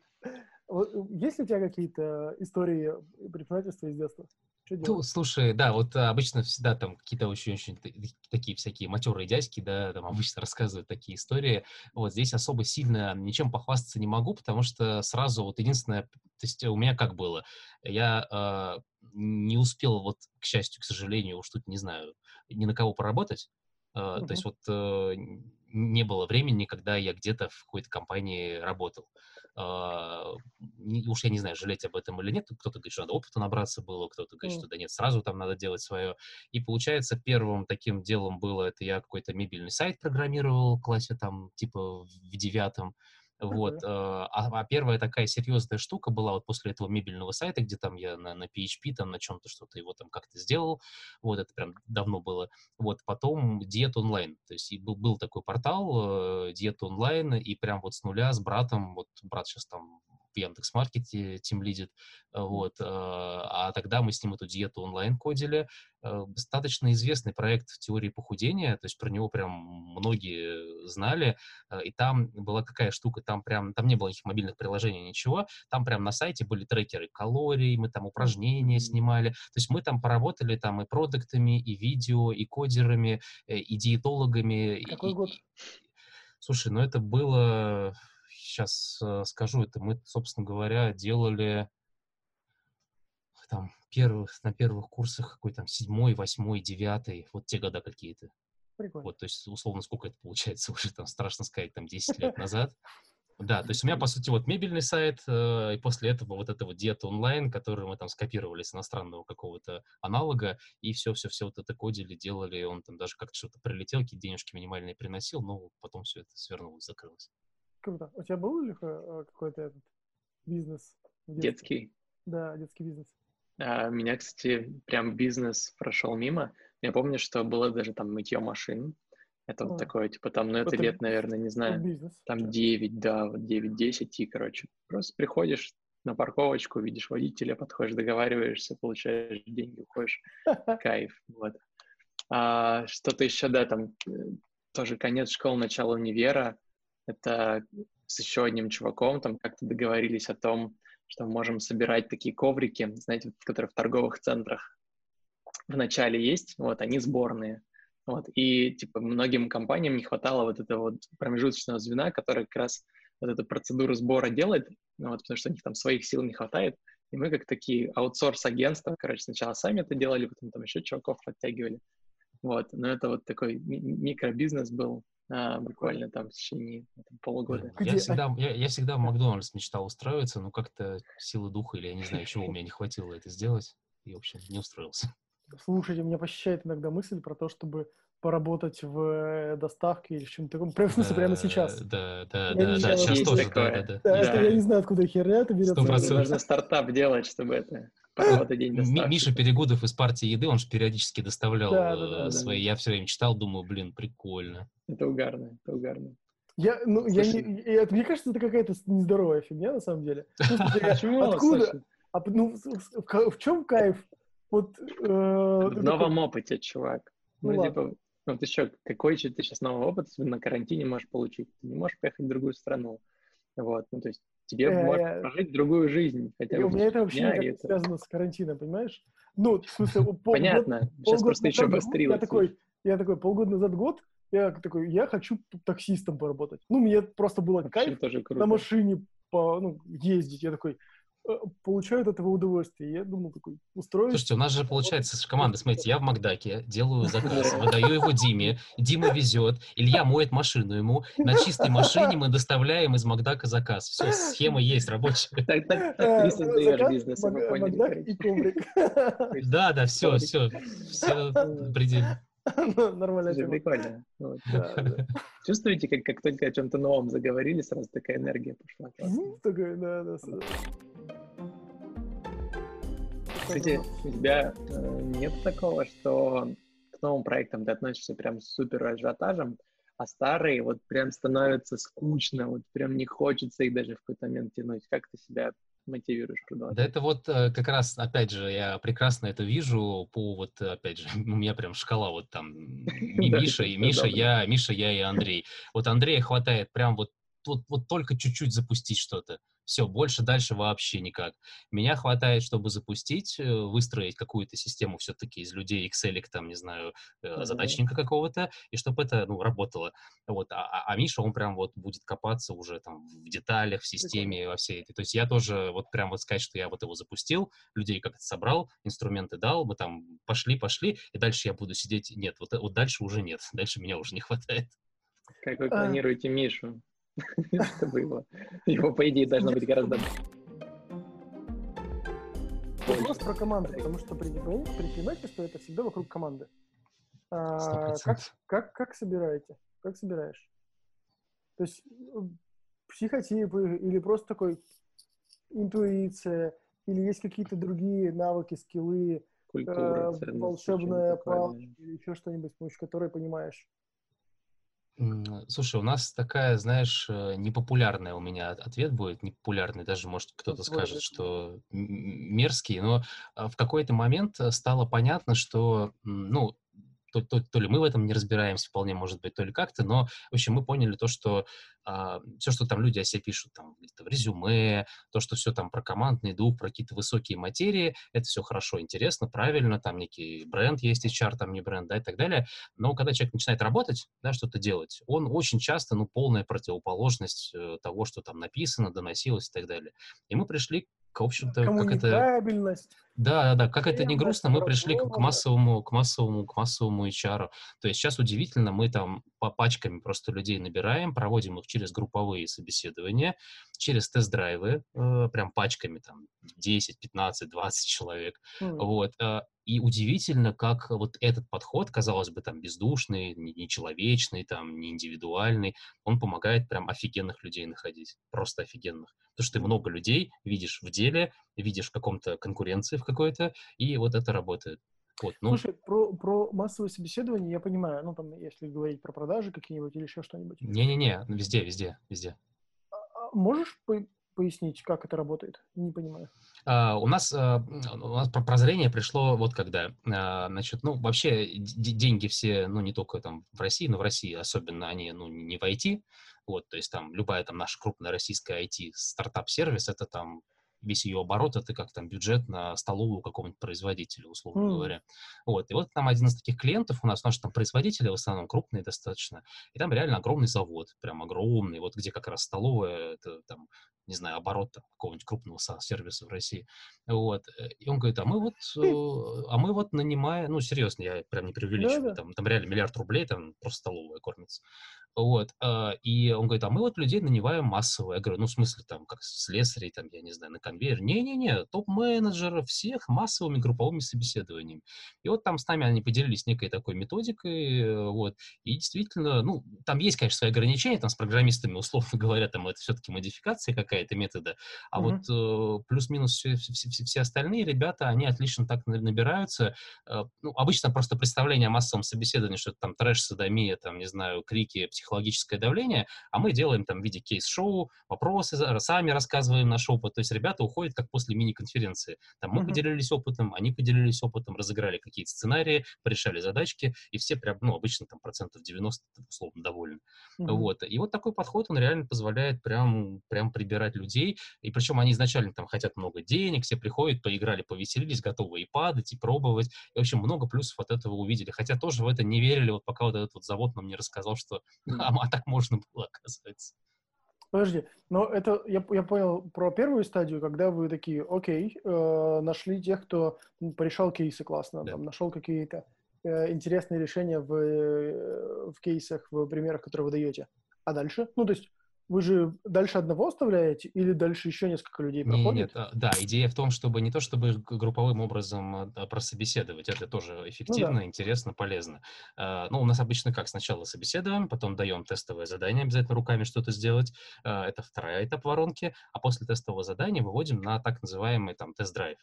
S3: Есть ли у тебя какие-то истории предпринимательства из детства?
S2: Ну, слушай, да, вот а, обычно всегда там какие-то очень-очень такие всякие матерые дядьки, да, там обычно рассказывают такие истории. Вот здесь особо сильно ничем похвастаться не могу, потому что сразу вот единственное, то есть у меня как было, я э, не успел вот, к счастью, к сожалению, уж тут не знаю, ни на кого поработать, mm-hmm. То есть вот э, не было времени, когда я где-то в какой-то компании работал. Uh, не, уж я не знаю, жалеть об этом или нет. Кто-то говорит, что надо опыта набраться было, кто-то говорит, mm. что да нет, сразу там надо делать свое. И получается, первым таким делом было, это я какой-то мебельный сайт программировал в классе там, типа в девятом. Вот. Uh-huh. А, а первая такая серьезная штука была вот после этого мебельного сайта, где там я на, на PHP, там на чем-то что-то его там как-то сделал. Вот, это прям давно было. Вот, потом Диет онлайн. То есть был, был такой портал, э, Диет онлайн, и прям вот с нуля с братом, вот брат сейчас там в Яндекс.Маркете тем лидит, э, вот, э, а тогда мы с ним эту диету онлайн кодили, э, достаточно известный проект в теории похудения, то есть про него прям многие знали, и там была какая штука, там прям, там не было никаких мобильных приложений, ничего, там прям на сайте были трекеры калорий, мы там упражнения снимали, то есть мы там поработали там и продуктами, и видео, и кодерами, и диетологами.
S3: Какой
S2: и,
S3: год?
S2: Слушай, ну это было сейчас э, скажу, это мы, собственно говоря, делали там первых, на первых курсах какой там седьмой, восьмой, девятый, вот те года какие-то.
S3: Прикольно.
S2: Вот, то есть, условно, сколько это получается уже, там, страшно сказать, там, 10 лет назад. Да, то есть у меня, по сути, вот мебельный сайт, э, и после этого вот это вот диета онлайн, который мы там скопировали с иностранного какого-то аналога, и все-все-все вот это кодили, делали, он там даже как-то что-то прилетел, какие денежки минимальные приносил, но потом все это свернулось, закрылось.
S3: Круто. У тебя был ли э, какой-то этот бизнес?
S1: Детский.
S3: Да, детский бизнес.
S1: А, меня, кстати, прям бизнес прошел мимо. Я помню, что было даже там мытье машин. Это а. вот такое, типа там, ну это, это лет, наверное, не знаю, бизнес. там 9, да, вот 9-10, и, короче, просто приходишь на парковочку, видишь водителя, подходишь, договариваешься, получаешь деньги, уходишь, кайф, вот. А, что-то еще, да, там э, тоже конец школы, начало универа, это с еще одним чуваком там как-то договорились о том, что мы можем собирать такие коврики, знаете, которые в торговых центрах в начале есть, вот, они сборные. Вот, и, типа, многим компаниям не хватало вот этого вот промежуточного звена, который как раз вот эту процедуру сбора делает, ну, вот, потому что у них там своих сил не хватает. И мы как такие аутсорс-агентства, короче, сначала сами это делали, потом там еще чуваков подтягивали. Вот, но это вот такой микробизнес был, а, буквально там в течение там, полугода.
S2: Я всегда, я, я всегда в Макдональдс мечтал устраиваться, но как-то силы духа или я не знаю, чего у меня не хватило это сделать. И, в общем, не устроился.
S3: Слушайте, меня посещает иногда мысль про то, чтобы поработать в доставке или в чем-то таком, прямо, в смысле, прямо сейчас.
S2: Да, да, я да, да, сейчас тоже, да, да, да.
S3: да, да. Я не знаю, откуда херня это берется.
S1: Нужно стартап делать, чтобы это день доставки.
S2: Миша Перегудов из партии еды, он же периодически доставлял да, да, да, свои. Да. Я все время читал, думаю, блин, прикольно.
S1: Это угарно, это угарно.
S3: Я, ну, я не, я, мне кажется, это какая-то нездоровая фигня, на самом деле. Почему? Откуда? А, ну, в, в чем кайф? Вот, э,
S1: в новом опыте, чувак. Ну, ну типа, ну ты что, какой ты сейчас новый опыт на карантине можешь получить? Ты не можешь поехать в другую страну. Вот, ну то есть тебе э, можно прожить другую жизнь.
S3: Хотя бы у меня это вообще не это... связано с карантином, понимаешь? Ну, в смысле,
S1: пол, Понятно, год, сейчас просто еще обострилось.
S3: Я такой, я такой, полгода назад год, я такой, я хочу таксистом поработать. Ну, мне просто было Вообще кайф тоже круто. на машине по, ну, ездить. Я такой, получают от этого удовольствие. Я думал, такой, устроить...
S2: Слушайте, у нас же получается с командой, смотрите, я в Макдаке делаю заказ, выдаю его Диме, Дима везет, Илья моет машину ему, на чистой машине мы доставляем из Макдака заказ. Все, схема есть, рабочая. Так, так, так создаешь бизнес, Макдак и коврик. Да, да, все, все, все предельно.
S1: Нормально. Это прикольно. Чувствуете, как, как только о чем-то новом заговорили, сразу такая энергия пошла. Такая, да, да. Кстати, у тебя э, нет такого, что к новым проектам ты относишься прям с супер ажиотажем, а старые вот прям становятся скучно, вот прям не хочется их даже в какой-то момент тянуть. Как ты себя мотивируешь продолжать?
S2: Да это вот э, как раз, опять же, я прекрасно это вижу по вот, опять же, у меня прям шкала вот там Миша, и Миша, я, Миша, я и Андрей. Вот Андрея хватает прям вот вот, вот только чуть-чуть запустить что-то. Все, больше дальше вообще никак. Меня хватает, чтобы запустить, э, выстроить какую-то систему все-таки из людей, Excel, там, не знаю, mm-hmm. задачника какого-то, и чтобы это, ну, работало. Вот. А, а, а Миша, он прям вот будет копаться уже там в деталях, в системе, во всей этой. То есть я тоже вот прям вот сказать, что я вот его запустил, людей как-то собрал, инструменты дал, мы там пошли, пошли, и дальше я буду сидеть. Нет, вот, вот дальше уже нет, дальше меня уже не хватает.
S1: Как вы а. планируете Мишу? Чтобы его, его, по идее, должно быть гораздо
S3: Вопрос про команду, потому что предпринимательство это всегда вокруг команды. А, как, как, как собираете? Как собираешь? То есть э, психотипы или просто такой интуиция, или есть какие-то другие навыки, скиллы, Культура, э, волшебная палочка или еще что-нибудь, с помощью которой понимаешь,
S2: Слушай, у нас такая, знаешь, э, непопулярная у меня ответ будет, непопулярный, даже, может, кто-то скажет, что мерзкий, но а, в какой-то момент э, стало понятно, что, ну, то, то, то ли мы в этом не разбираемся, вполне может быть, то ли как-то, но, в общем, мы поняли то, что все, что там люди о себе пишут там, в резюме, то, что все там про командный дух, про какие-то высокие материи, это все хорошо, интересно, правильно, там некий бренд есть, HR, там не бренд, да, и так далее. Но когда человек начинает работать, да, что-то делать, он очень часто, ну, полная противоположность э, того, что там написано, доносилось и так далее. И мы пришли к, в общем-то, как это... Да, да, да, как это не грустно, мы пришли к, к массовому, к массовому, к массовому HR. То есть сейчас удивительно, мы там по пачками просто людей набираем, проводим их через групповые собеседования, через тест-драйвы, э, прям пачками, там, 10, 15, 20 человек. Mm. Вот. Э, и удивительно, как вот этот подход, казалось бы, там, бездушный, нечеловечный, там, не индивидуальный, он помогает прям офигенных людей находить, просто офигенных. Потому что ты много людей видишь в деле, видишь в каком-то конкуренции в какой-то, и вот это работает. Вот,
S3: ну... Слушай, про, про массовое собеседование я понимаю, ну, там, если говорить про продажи какие-нибудь или еще что-нибудь.
S2: Не-не-не, везде, везде, везде.
S3: А, а можешь пояснить, как это работает? Не понимаю.
S2: Uh, у нас uh, у нас прозрение пришло вот когда, uh, значит, ну вообще деньги все, ну не только там в России, но в России особенно они, ну не в IT, вот, то есть там любая там наша крупная российская IT стартап-сервис это там весь ее оборот, это как там бюджет на столовую какого-нибудь производителя, условно mm. говоря. Вот, и вот там один из таких клиентов у нас, наши там производители в основном крупные достаточно, и там реально огромный завод, прям огромный, вот где как раз столовая, это там не знаю, оборот какого-нибудь крупного сервиса в России. Вот. Э, и он говорит, а мы вот, э, а мы вот нанимаем, ну, серьезно, я прям не преувеличиваю, да, да. Там, там реально миллиард рублей, там просто столовая кормится. Вот. А, и он говорит, а мы вот людей нанимаем массово. Я говорю, ну, в смысле, там, как слесарей, там, я не знаю, на конвейер. Не-не-не, топ-менеджеров всех массовыми групповыми собеседованиями. И вот там с нами они поделились некой такой методикой, э, вот. И действительно, ну, там есть, конечно, свои ограничения, там с программистами, условно говоря, там это все-таки модификация какая-то метода. А mm-hmm. вот э, плюс-минус все, все, все, все остальные ребята, они отлично так набираются. Э, ну, обычно просто представление о массовом собеседовании, что это там трэш, садомия, там, не знаю, крики, психологическое давление, а мы делаем там в виде кейс-шоу, вопросы, сами рассказываем наш опыт. То есть ребята уходят как после мини-конференции. Там мы mm-hmm. поделились опытом, они поделились опытом, разыграли какие-то сценарии, порешали задачки, и все прям, ну, обычно там процентов 90 условно довольны. Mm-hmm. Вот. И вот такой подход, он реально позволяет прям, прям прибирать людей, и причем они изначально там хотят много денег, все приходят, поиграли, повеселились, готовы и падать, и пробовать. И, в общем, много плюсов от этого увидели. Хотя тоже в это не верили, вот пока вот этот вот завод нам не рассказал, что а, а так можно было, оказывается.
S3: Подожди, но это я, я понял про первую стадию, когда вы такие, окей, э, нашли тех, кто порешал кейсы классно, да. там, нашел какие-то э, интересные решения в, э, в кейсах, в примерах, которые вы даете. А дальше? Ну, то есть вы же дальше одного оставляете или дальше еще несколько людей проходит?
S2: Нет, а, да, идея в том, чтобы не то, чтобы групповым образом а, а, прособеседовать, это тоже эффективно, ну, да. интересно, полезно. Ну, у нас обычно как? Сначала собеседуем, потом даем тестовое задание, обязательно руками что-то сделать. Это второй этап воронки, а после тестового задания выводим на так называемый там тест-драйв.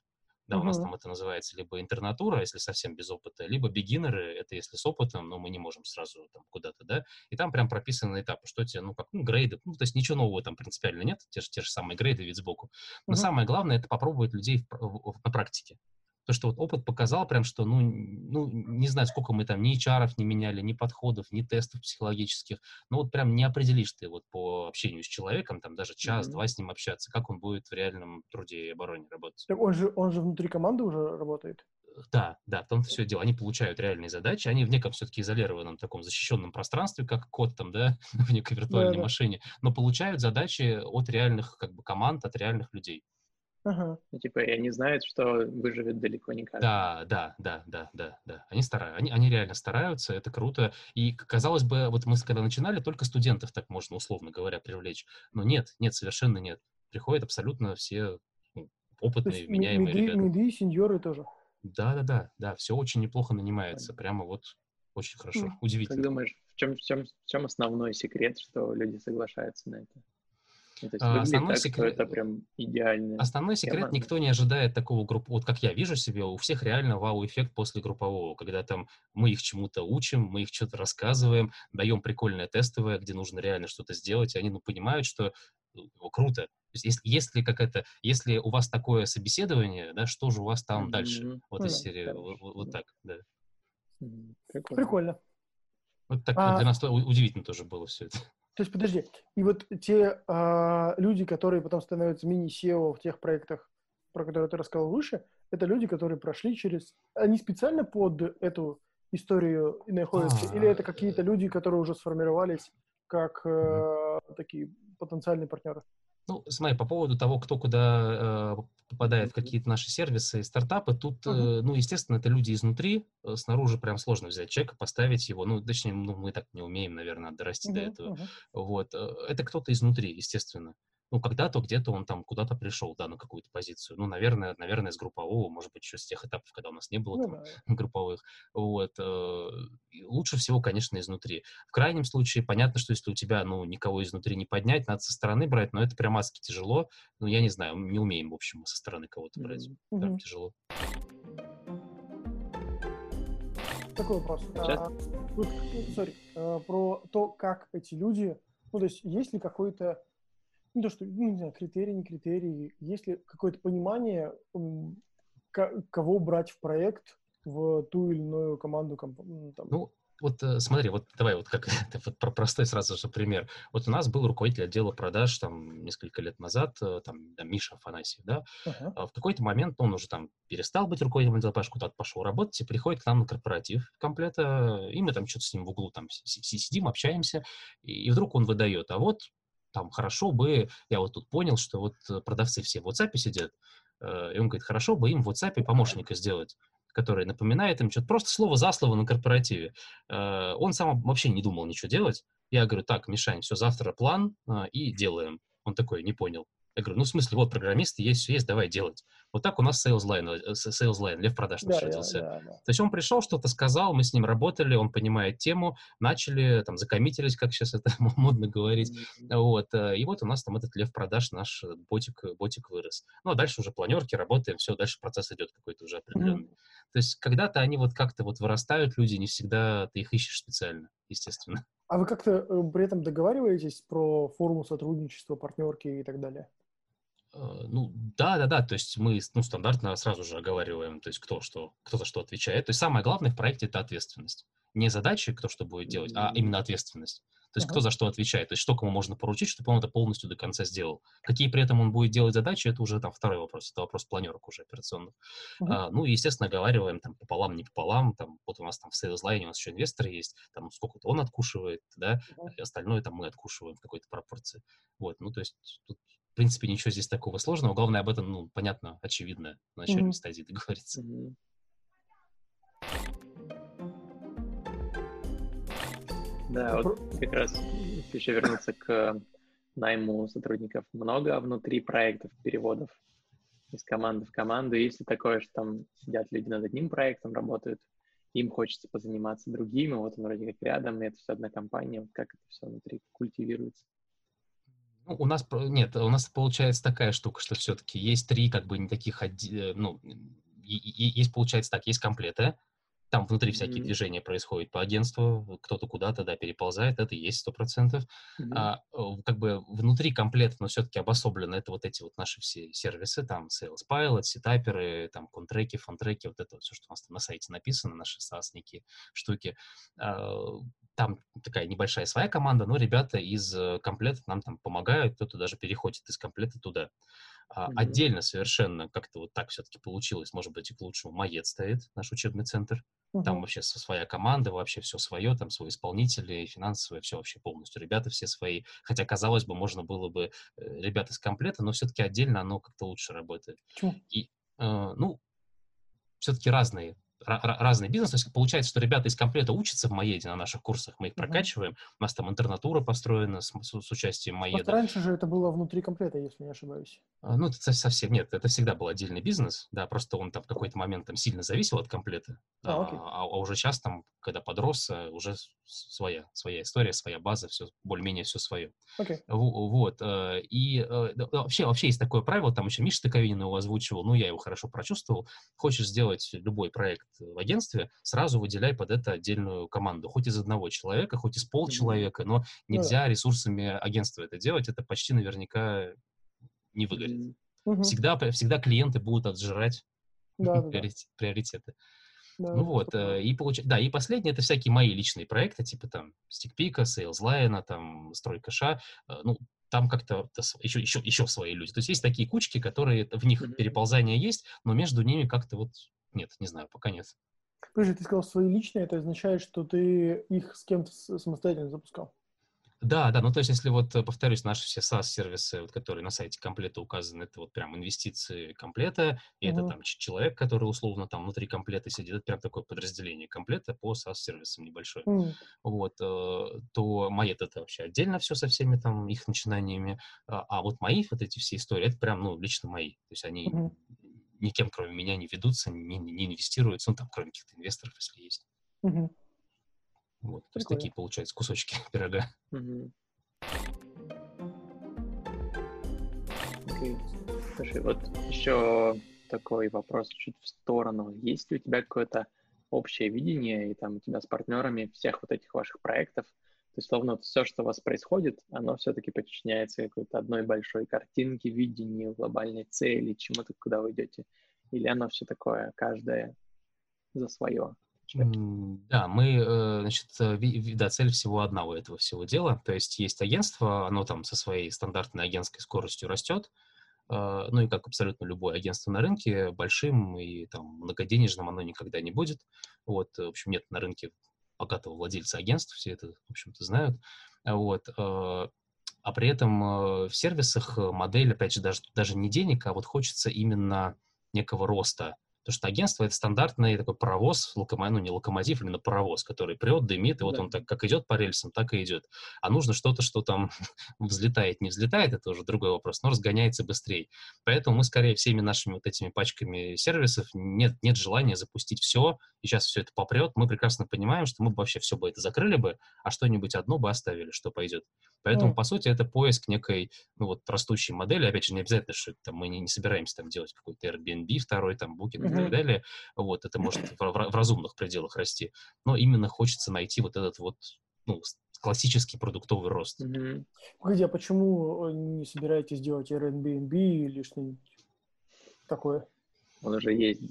S2: Да, у нас там это называется либо интернатура, если совсем без опыта, либо бигинеры, это если с опытом, но мы не можем сразу там куда-то, да, и там прям прописаны этапы, что тебе, ну, как, ну, грейды, ну, то есть ничего нового там принципиально нет, те же, те же самые грейды вид сбоку. Но самое главное, это попробовать людей в, в, в, на практике. То, что вот опыт показал прям, что, ну, ну, не знаю, сколько мы там ни HR не меняли, ни подходов, ни тестов психологических, но вот прям не определишь ты вот по общению с человеком, там даже час-два mm-hmm. с ним общаться, как он будет в реальном труде и обороне работать.
S3: Так он же, он же внутри команды уже работает?
S2: Да, да, в том-то все дело. Они получают реальные задачи, они в неком все-таки изолированном таком защищенном пространстве, как код там, да, в некой виртуальной да, да. машине, но получают задачи от реальных как бы команд, от реальных людей.
S1: Ага. Ну, типа, и они знают, что выживет далеко не каждый.
S2: Да, да, да, да, да, да. Они стараются, они, они реально стараются, это круто. И, казалось бы, вот мы когда начинали, только студентов так можно, условно говоря, привлечь. Но нет, нет, совершенно нет. Приходят абсолютно все ну, опытные, меняемые
S3: миды, ребята. Миды, сеньоры тоже.
S2: Да, да, да, да, все очень неплохо нанимается, прямо вот очень хорошо,
S1: ну,
S2: удивительно.
S1: Как думаешь, в чем, в, чем, в чем основной секрет, что люди соглашаются на это? Ну, есть а, основной так, секрет, это прям идеальный.
S2: Основной секрет тема. никто не ожидает такого группы. Вот как я вижу себе, у всех реально вау-эффект после группового, когда там мы их чему-то учим, мы их что-то рассказываем, даем прикольное тестовое, где нужно реально что-то сделать, и они ну, понимают, что ну, круто. То есть если, если как это, если у вас такое собеседование, да, что же у вас там mm-hmm. дальше? Вот из серии, вот, вот так, да.
S3: Прикольно. Прикольно.
S2: Вот так а... для нас удивительно тоже было все это.
S3: То есть, подожди, и вот те а, люди, которые потом становятся мини-SEO в тех проектах, про которые ты рассказал выше, это люди, которые прошли через... Они специально под эту историю находятся? А, Или это какие-то люди, которые уже сформировались как э, такие потенциальные партнеры?
S2: Ну, смотри, по поводу того, кто куда э, попадает в какие-то наши сервисы и стартапы, тут, uh-huh. ну, естественно, это люди изнутри, э, снаружи прям сложно взять человека, поставить его, ну, точнее, ну, мы так не умеем, наверное, дорасти uh-huh. до этого. Uh-huh. Вот, это кто-то изнутри, естественно ну, когда-то где-то он там куда-то пришел, да, на какую-то позицию. Ну, наверное, наверное, с группового, может быть, еще с тех этапов, когда у нас не было ну, там, да. групповых. Вот. Э, лучше всего, конечно, изнутри. В крайнем случае, понятно, что если у тебя, ну, никого изнутри не поднять, надо со стороны брать, но это прям адски тяжело. Ну, я не знаю, не умеем, в общем, со стороны кого-то брать. Mm-hmm. Прям тяжело.
S3: Такой вопрос. А, sorry, а, про то, как эти люди, ну, то есть есть ли какой-то ну, то, что, ну, не знаю, критерии, не критерии, есть ли какое-то понимание, кого брать в проект в ту или иную команду? Там,
S2: ну, вот э, смотри, вот давай вот как вот простой сразу же пример. Вот у нас был руководитель отдела продаж там несколько лет назад, э, там да, Миша Афанасьев, да. Uh-huh. В какой-то момент он уже там перестал быть руководителем отдела продаж, куда-то пошел работать и приходит к нам на корпоратив комплета, и мы там что-то с ним в углу там сидим, общаемся, и вдруг он выдает, а вот там хорошо бы, я вот тут понял, что вот э, продавцы все в WhatsApp сидят, э, и он говорит, хорошо бы им в WhatsApp помощника сделать который напоминает им что-то просто слово за слово на корпоративе. Э, он сам вообще не думал ничего делать. Я говорю, так, Мишань, все, завтра план и делаем. Он такой, не понял. Я говорю, ну, в смысле, вот программисты есть, все есть, давай делать. Вот так у нас sales line, э, sales line Лев продаж да, родился. Да, да, да. То есть он пришел, что-то сказал, мы с ним работали, он понимает тему, начали, там, закоммитились, как сейчас это модно говорить. Mm-hmm. Вот. Э, и вот у нас там этот Лев продаж, наш э, ботик, ботик вырос. Ну, а дальше уже планерки, работаем, все, дальше процесс идет какой-то уже определенный. Mm-hmm. То есть когда-то они вот как-то вот вырастают, люди, не всегда ты их ищешь специально, естественно.
S3: А вы как-то при этом договариваетесь про форму сотрудничества, партнерки и так далее?
S2: Э, ну, да, да, да, то есть мы ну, стандартно сразу же оговариваем, то есть кто что, кто за что отвечает. То есть самое главное в проекте — это ответственность. Не задачи, кто что будет делать, а именно ответственность. То есть uh-huh. кто за что отвечает, то есть что кому можно поручить, чтобы он это полностью до конца сделал. Какие при этом он будет делать задачи, это уже там второй вопрос, это вопрос планерок уже операционных. Uh-huh. А, ну, и, естественно, оговариваем там пополам, не пополам, там, вот у нас там в sales line у нас еще инвесторы есть, там сколько-то он откушивает, да, uh-huh. остальное там мы откушиваем в какой-то пропорции. Вот, ну, то есть тут в принципе, ничего здесь такого сложного. Главное об этом, ну, понятно, очевидно на начальной mm-hmm. стадии договориться. Mm-hmm.
S1: Да, вот как раз еще вернуться к найму сотрудников. Много внутри проектов переводов из команды в команду. Если такое, что там сидят люди над одним проектом, работают, им хочется позаниматься другими, вот он вроде как рядом, и это все одна компания, вот как это все внутри культивируется.
S2: Ну, у нас нет, у нас получается такая штука, что все-таки есть три как бы не таких, э, ну, есть получается так, есть комплеты, там внутри всякие mm-hmm. движения происходят по агентству, кто-то куда-то, да, переползает, это есть сто процентов. Mm-hmm. А, как бы внутри комплект, но все-таки обособлено, это вот эти вот наши все сервисы, там Sales Pilot, сетаперы, там контреки, фантреки, вот это вот все, что у нас там на сайте написано, наши SaaS штуки. А, там такая небольшая своя команда, но ребята из э, комплета нам там помогают, кто-то даже переходит из комплета туда. Mm-hmm. Отдельно совершенно как-то вот так все-таки получилось, может быть, и к лучшему. Маед стоит, наш учебный центр. Uh-huh. Там вообще своя команда, вообще все свое, там свои исполнители, финансовые, все вообще полностью. Ребята все свои. Хотя, казалось бы, можно было бы э, ребят из комплета, но все-таки отдельно оно как-то лучше работает.
S3: Почему?
S2: И, э, ну, все-таки разные разный бизнес. То есть получается, что ребята из комплета учатся в Маеде на наших курсах, мы их прокачиваем. У нас там интернатура построена с, с, с участием Маеда. Просто
S3: раньше же это было внутри комплета, если не ошибаюсь.
S2: А, ну, это совсем нет, это всегда был отдельный бизнес, да, просто он там в какой-то момент там сильно зависел от комплета. А, а, а, а уже сейчас там, когда подрос, э, уже своя, своя история, своя база, все более-менее все свое.
S3: Okay.
S2: Вот. Э, и э, вообще, вообще есть такое правило, там еще Миша Тыковинин его озвучивал, ну, я его хорошо прочувствовал. Хочешь сделать любой проект в агентстве, сразу выделяй под это отдельную команду. Хоть из одного человека, хоть из полчеловека, но нельзя ресурсами агентства это делать, это почти наверняка не выгорит. Mm-hmm. Всегда, всегда клиенты будут отжирать да, приоритеты. Да, ну вот, э, и получ... да, и последнее, это всякие мои личные проекты, типа там StickPick, SalesLine, там Стройка Ша, э, ну, там как-то еще, еще, еще свои люди. То есть есть такие кучки, которые, в них переползание есть, но между ними как-то вот нет, не знаю, пока нет.
S3: Подожди, ты сказал свои личные, это означает, что ты их с кем-то самостоятельно запускал?
S2: Да, да, ну то есть если вот, э, повторюсь, наши все SaaS-сервисы, вот, которые на сайте комплета указаны, это вот прям инвестиции комплета, и uh-huh. это там человек, который условно там внутри комплета сидит, это прям такое подразделение комплета по SaaS-сервисам небольшое. Uh-huh. Вот, э, то мои это вообще отдельно все со всеми там их начинаниями, а, а вот мои вот эти все истории, это прям, ну, лично мои, то есть они uh-huh. никем, кроме меня, не ведутся, не, не инвестируются, ну, там, кроме каких-то инвесторов, если есть. Uh-huh. Вот, то есть такие получаются кусочки пирога.
S1: Угу. Слушай, вот еще такой вопрос чуть в сторону. Есть ли у тебя какое-то общее видение, и там у тебя с партнерами всех вот этих ваших проектов, то есть, словно все, что у вас происходит, оно все-таки подчиняется какой-то одной большой картинке, видению, глобальной цели, чему-то, куда вы идете? Или оно все такое, каждое за свое?
S2: Да, мы, э, значит, э, да, цель всего одна у этого всего дела. То есть есть агентство, оно там со своей стандартной агентской скоростью растет, э, ну и как абсолютно любое агентство на рынке, большим и там многоденежным оно никогда не будет. Вот, в общем, нет на рынке богатого владельца агентств, все это, в общем-то, знают. Вот, а при этом в сервисах модель, опять же, даже, даже не денег, а вот хочется именно некого роста Потому что агентство — это стандартный такой паровоз, локомотив, ну не локомотив, именно паровоз, который прет, дымит, и да. вот он так как идет по рельсам, так и идет. А нужно что-то, что там взлетает, не взлетает, это уже другой вопрос, но разгоняется быстрее. Поэтому мы скорее всеми нашими вот этими пачками сервисов нет, нет желания запустить все, и сейчас все это попрет. Мы прекрасно понимаем, что мы бы вообще все бы это закрыли бы, а что-нибудь одно бы оставили, что пойдет. Поэтому, mm. по сути, это поиск некой, ну вот, растущей модели. Опять же, не обязательно, что там, мы не, не собираемся там делать какой-то Airbnb второй, там, Booking, и так далее. Вот, это может в, в, в разумных пределах расти. Но именно хочется найти вот этот вот, ну, классический продуктовый рост.
S3: Mm-hmm. Погоди, а почему э, не собираетесь делать Airbnb или что-нибудь такое?
S1: Он уже есть.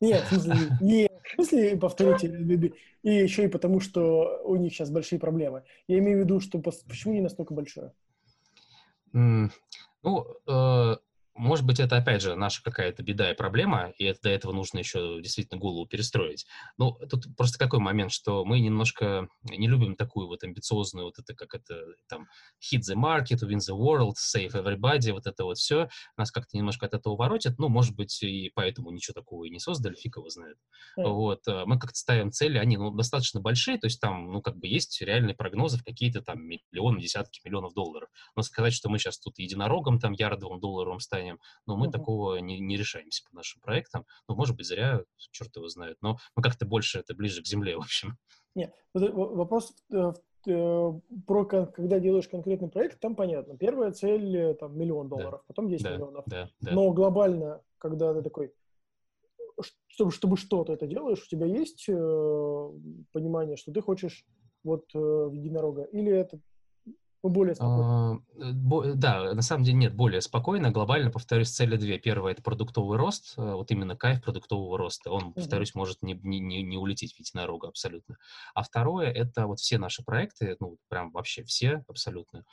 S3: Нет, в смысле, не в смысле повторите и еще и потому, что у них сейчас большие проблемы. Я имею в виду, что почему не настолько большое?
S2: Mm, ну, э, может быть, это, опять же, наша какая-то беда и проблема, и это, до этого нужно еще действительно голову перестроить. Но тут просто какой момент, что мы немножко не любим такую вот амбициозную, вот это, как это, там, hit the market, win the world, save everybody, вот это вот все. Нас как-то немножко от этого воротит, ну, может быть, и поэтому ничего такого и не создали, фиг его знает. Mm. Вот. Э, мы как-то ставим цели, они, ну, достаточно большие, то есть там, ну, как бы есть реальные прогнозы в какие-то там миллионы, десятки миллионов долларов. Но сказать, что мы сейчас тут единорогом там ярдовым долларовым станем, решением, но мы uh-huh. такого не, не решаемся по нашим проектам. Ну, может быть, зря, черт его знает, но мы как-то больше это ближе к земле, в общем.
S3: Нет, вопрос э, э, про когда делаешь конкретный проект, там понятно. Первая цель э, там миллион долларов, да. потом 10 да, миллионов. Да, да. Но глобально, когда ты такой, чтобы, чтобы что-то это делаешь, у тебя есть э, понимание, что ты хочешь вот э, единорога, или это более спокойно.
S2: А, да, на самом деле нет, более спокойно. Глобально, повторюсь, цели две. Первое — это продуктовый рост, э, вот именно кайф продуктового роста. Он, повторюсь, может не, не, не улететь в единорога абсолютно. А второе — это вот все наши проекты, ну, прям вообще все абсолютно,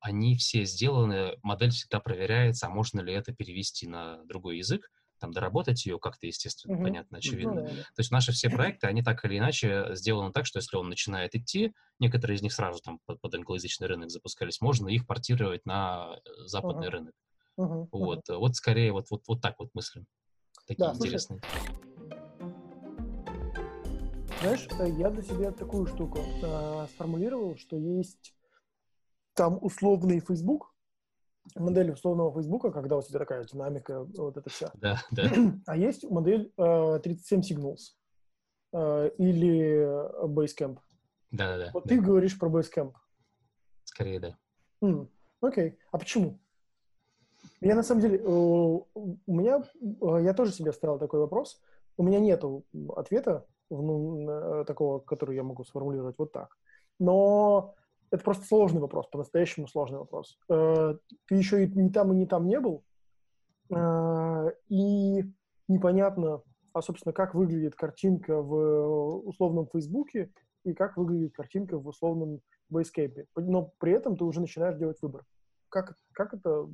S2: они все сделаны, модель всегда проверяется, а можно ли это перевести на другой язык, там, доработать ее как-то, естественно, mm-hmm. понятно, очевидно. Mm-hmm. То есть наши все проекты, они так или иначе сделаны так, что если он начинает идти, некоторые из них сразу там под, под англоязычный рынок запускались, можно их портировать на э, западный mm-hmm. рынок. Mm-hmm. Вот, mm-hmm. вот скорее вот, вот, вот так вот мыслим. Такие да, интересные.
S3: Знаешь, э, я для себя такую штуку э, сформулировал, что есть там условный Facebook, модель условного Фейсбука, когда у тебя такая динамика, вот это все.
S2: Да, да.
S3: А есть модель э, 37 Signals э, или Basecamp.
S2: Да, да, да.
S3: Вот
S2: да.
S3: ты говоришь про Basecamp.
S2: Скорее, да.
S3: Mm, окей. А почему? Я на самом деле, э, у меня, э, я тоже себе ставил такой вопрос. У меня нету ответа ну, такого, который я могу сформулировать вот так. Но это просто сложный вопрос, по-настоящему сложный вопрос. Э, ты еще и не там, и не там не был, э, и непонятно, а, собственно, как выглядит картинка в условном Фейсбуке и как выглядит картинка в условном Basecamp. Но при этом ты уже начинаешь делать выбор. Как, как это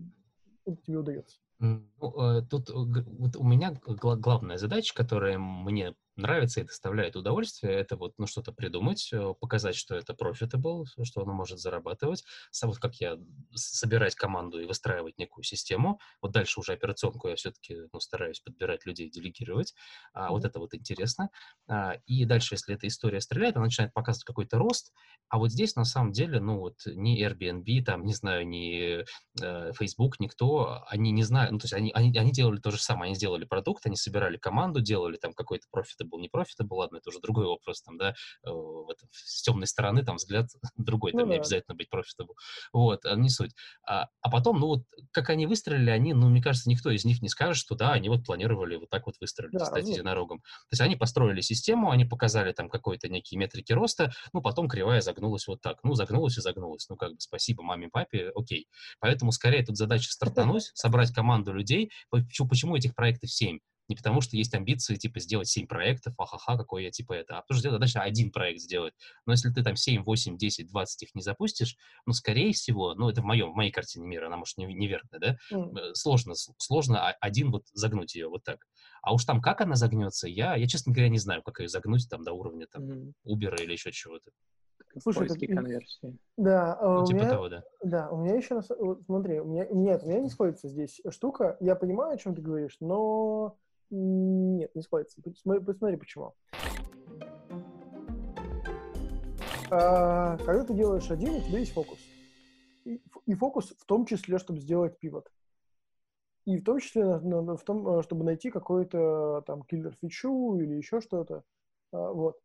S3: тебе удается?
S2: Ну, э, тут вот у меня главная задача, которая мне нравится и доставляет удовольствие, это вот, ну, что-то придумать, э, показать, что это profitable, что оно может зарабатывать. Сам вот как я собирать команду и выстраивать некую систему. Вот дальше уже операционку я все-таки, ну, стараюсь подбирать людей, делегировать. А. Вот это вот интересно. А, и дальше, если эта история стреляет, она начинает показывать какой-то рост. А вот здесь, на самом деле, ну, вот ни Airbnb, там, не знаю, ни э, Facebook, никто, они не знают, ну, то есть они, они, они делали то же самое, они сделали продукт, они собирали команду, делали там какой-то profitable был не профит, был, ладно, это уже другой вопрос, там, да, э, в этом, с темной стороны, там, взгляд другой, там, ну, не да. обязательно быть profitable. Вот, а не суть. А, а потом, ну, вот, как они выстрелили, они, ну, мне кажется, никто из них не скажет, что, да, они вот планировали вот так вот выстрелить, да, стать единорогом. То есть они построили систему, они показали там какой-то некие метрики роста, ну, потом кривая загнулась вот так. Ну, загнулась и загнулась. Ну, как бы, спасибо маме, папе, окей. Поэтому, скорее, тут задача стартануть, собрать команду людей. Почему, почему этих проектов 7? Не потому, что есть амбиции, типа, сделать 7 проектов, ахаха, какой я, типа, это, а потому что задача один проект сделать. Но если ты там 7, 8, 10, 20 их не запустишь, ну, скорее всего, ну, это в моем, в моей картине мира, она, может, неверная, да, mm. сложно, сложно один вот загнуть ее вот так. А уж там как она загнется, я, я, честно говоря, не знаю, как ее загнуть там до уровня там mm. Uber или еще чего-то.
S1: Слушай, поиски это... конверсии.
S3: Да,
S2: а ну, типа
S3: меня,
S2: того, да.
S3: Да, у меня еще, смотри, у меня, нет, у меня не сходится здесь штука, я понимаю, о чем ты говоришь, но нет, не сходится. Посмотри, посмотри почему. А, когда ты делаешь один, у тебя есть фокус. И, и фокус в том числе, чтобы сделать пивот. И в том числе в том, э, чтобы найти какой-то там киллер-фичу или еще что-то. А, вот.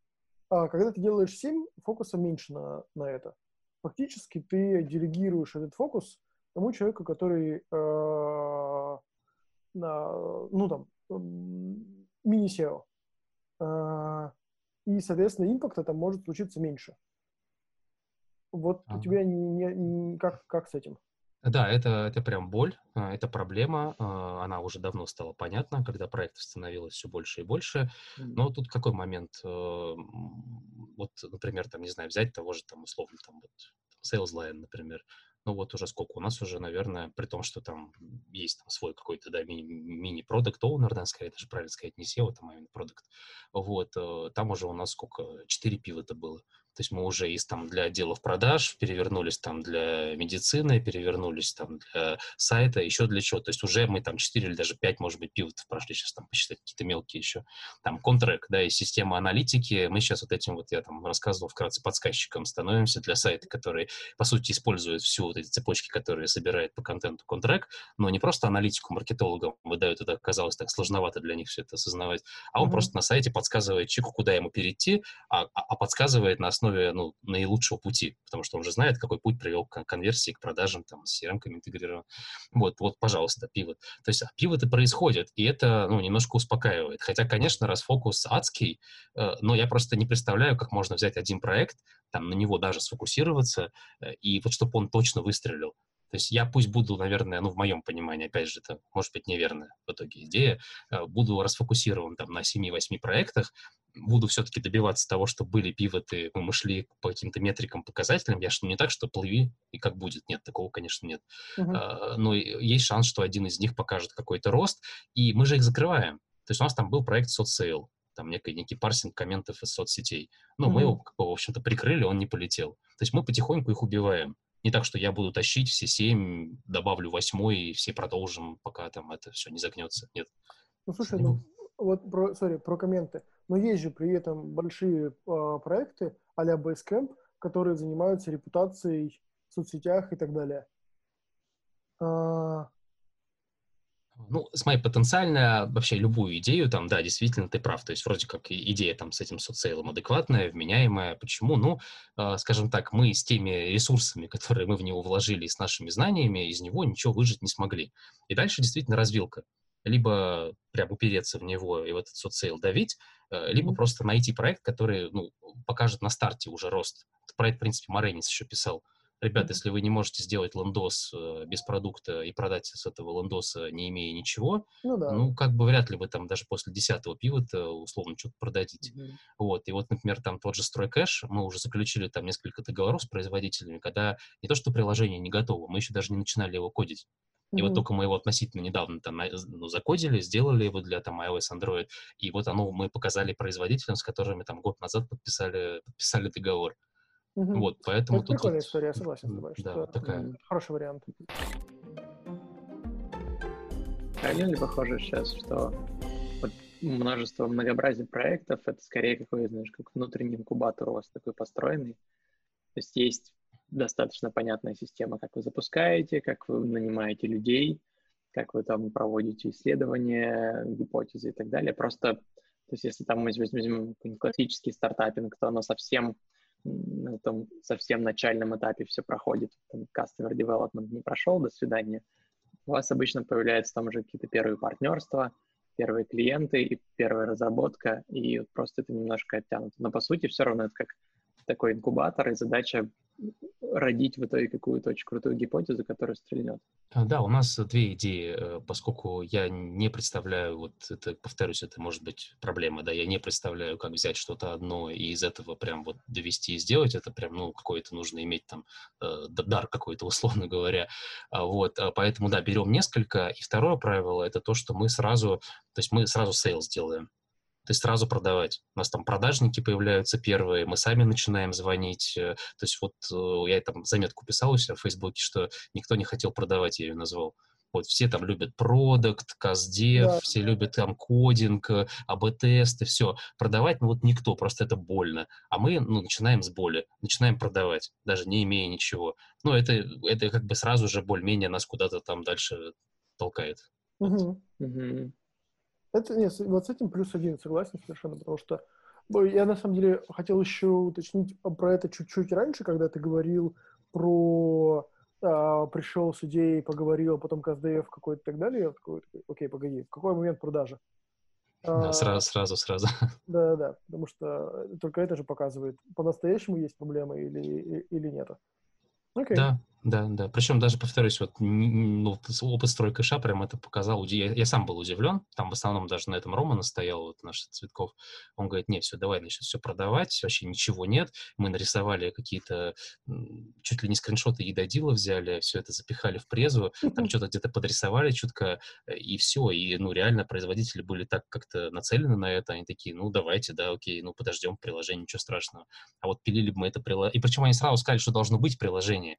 S3: А когда ты делаешь 7, фокуса меньше на, на это. Фактически ты делегируешь этот фокус тому человеку, который э, на, ну там, мини-SEO. А, и, соответственно, импакта там может случиться меньше. Вот ага. у тебя не, не, не, как, как с этим?
S2: Да, это, это прям боль, а, это проблема, а, она уже давно стала понятна, когда проектов становилось все больше и больше. Но тут какой момент? Вот, например, там, не знаю, взять того же, там, условно, там, вот, Sales Line, например. Ну вот уже сколько? У нас уже, наверное, при том, что там есть там свой какой-то, да, мини-продукт оунер, да, скорее даже правильно сказать, не SEO, там, а именно продукт. Вот, э, там уже у нас сколько? Четыре пива-то было. То есть мы уже из там для отделов продаж перевернулись там для медицины, перевернулись там для сайта, еще для чего. То есть уже мы там 4 или даже 5, может быть, пивотов прошли, сейчас там посчитать какие-то мелкие еще. Там контракт, да, и система аналитики. Мы сейчас вот этим вот, я там рассказывал вкратце, подсказчиком становимся для сайта, который, по сути, использует всю вот эти цепочки, которые собирает по контенту контракт, но не просто аналитику маркетологам выдают, это оказалось так сложновато для них все это осознавать, а он mm-hmm. просто на сайте подсказывает чеку, куда ему перейти, а, а, а подсказывает на основе основе ну, наилучшего пути, потому что он же знает, какой путь привел к конверсии, к продажам, там, с CRM-ками интегрирован. Вот, вот, пожалуйста, пивот. То есть пивоты происходят, и это, ну, немножко успокаивает. Хотя, конечно, раз фокус адский, э, но я просто не представляю, как можно взять один проект, там, на него даже сфокусироваться, э, и вот чтобы он точно выстрелил. То есть я пусть буду, наверное, ну, в моем понимании, опять же, это может быть неверная в итоге идея, э, буду расфокусирован там на 7-8 проектах, буду все-таки добиваться того, что были пивоты, мы шли по каким-то метрикам, показателям. Я что не так, что плыви и как будет. Нет, такого, конечно, нет. Uh-huh. А, но есть шанс, что один из них покажет какой-то рост, и мы же их закрываем. То есть у нас там был проект соцсейл, там некий, некий парсинг комментов из соцсетей. Ну, uh-huh. мы его, в общем-то, прикрыли, он не полетел. То есть мы потихоньку их убиваем. Не так, что я буду тащить все семь, добавлю восьмой, и все продолжим, пока там это все не загнется. Нет.
S3: Ну, слушай, ну, вот про, sorry, про комменты. Но есть же при этом большие э, проекты а-ля Basecamp, которые занимаются репутацией в соцсетях и так далее. А...
S2: Ну, смотри, потенциально вообще любую идею, там, да, действительно, ты прав. То есть вроде как идея там с этим соцсейлом адекватная, вменяемая. Почему? Ну, э, скажем так, мы с теми ресурсами, которые мы в него вложили, с нашими знаниями, из него ничего выжить не смогли. И дальше действительно развилка либо прям упереться в него и в этот соцсейл давить, э, либо mm-hmm. просто найти проект, который ну, покажет на старте уже рост. Этот проект, в принципе, Маренис еще писал. Ребята, mm-hmm. если вы не можете сделать лендос э, без продукта и продать с этого лендоса, не имея ничего, ну, да. ну как бы вряд ли вы там даже после десятого пива-то условно что-то продадите. Mm-hmm. Вот, и вот, например, там тот же стройкэш, мы уже заключили там несколько договоров с производителями, когда не то, что приложение не готово, мы еще даже не начинали его кодить. И вот только мы его относительно недавно там ну, закодили, сделали его для там iOS, Android, и вот оно мы показали производителям, с которыми там год назад подписали, подписали договор. Mm-hmm. Вот, поэтому
S3: Это тут... прикольная вот, история, я согласен с тобой, да, что
S2: такая...
S3: хороший вариант.
S1: Правильно ли похоже сейчас, что вот множество многообразия проектов, это скорее какой, знаешь, как внутренний инкубатор у вас такой построенный. То есть есть достаточно понятная система, как вы запускаете, как вы нанимаете людей, как вы там проводите исследования, гипотезы и так далее. Просто, то есть если там мы возьмем классический стартапинг, то оно совсем на том совсем начальном этапе все проходит. Там customer development не прошел, до свидания. У вас обычно появляются там уже какие-то первые партнерства, первые клиенты и первая разработка, и просто это немножко оттянуто. Но по сути все равно это как такой инкубатор, и задача родить в итоге какую-то очень крутую гипотезу, которая стрельнет.
S2: А, да, у нас две идеи, э, поскольку я не представляю, вот это, повторюсь, это может быть проблема, да, я не представляю, как взять что-то одно и из этого прям вот довести и сделать, это прям, ну, какое-то нужно иметь там э, дар какой-то, условно говоря, а, вот, а поэтому, да, берем несколько, и второе правило, это то, что мы сразу, то есть мы сразу sales делаем, то есть сразу продавать. У нас там продажники появляются первые, мы сами начинаем звонить. Э, то есть вот э, я там заметку писал у себя в Фейсбуке, что никто не хотел продавать, я ее назвал. Вот все там любят продукт, каздев, да. все любят там кодинг, э, АБ-тесты, все. Продавать, ну вот никто, просто это больно. А мы, ну, начинаем с боли, начинаем продавать, даже не имея ничего. Ну, это, это как бы сразу же более-менее нас куда-то там дальше толкает.
S3: Угу. Угу. Это, нет, вот с этим плюс один согласен совершенно, потому что я на самом деле хотел еще уточнить про это чуть-чуть раньше, когда ты говорил про а, пришел с идеей, поговорил, а потом КСДФ какой-то и так далее. Я такой, окей, погоди, в какой момент продажи?
S2: Да, а, сразу, сразу, сразу.
S3: Да, да, потому что только это же показывает, по-настоящему есть проблемы или, или нет.
S2: Окей. Да, Да, да. Причем даже, повторюсь, вот ну, опыт стройка ша прям это показал. Я, я сам был удивлен. Там в основном даже на этом Рома настоял, вот наш Цветков. Он говорит, не, все, давай, значит, все продавать, вообще ничего нет. Мы нарисовали какие-то, чуть ли не скриншоты едодила взяли, все это запихали в презу, там что-то где-то подрисовали чутко, э, и все. И, ну, реально производители были так как-то нацелены на это. Они такие, ну, давайте, да, окей, ну, подождем приложение, ничего страшного. А вот пилили бы мы это приложение. И причем они сразу сказали, что должно быть приложение.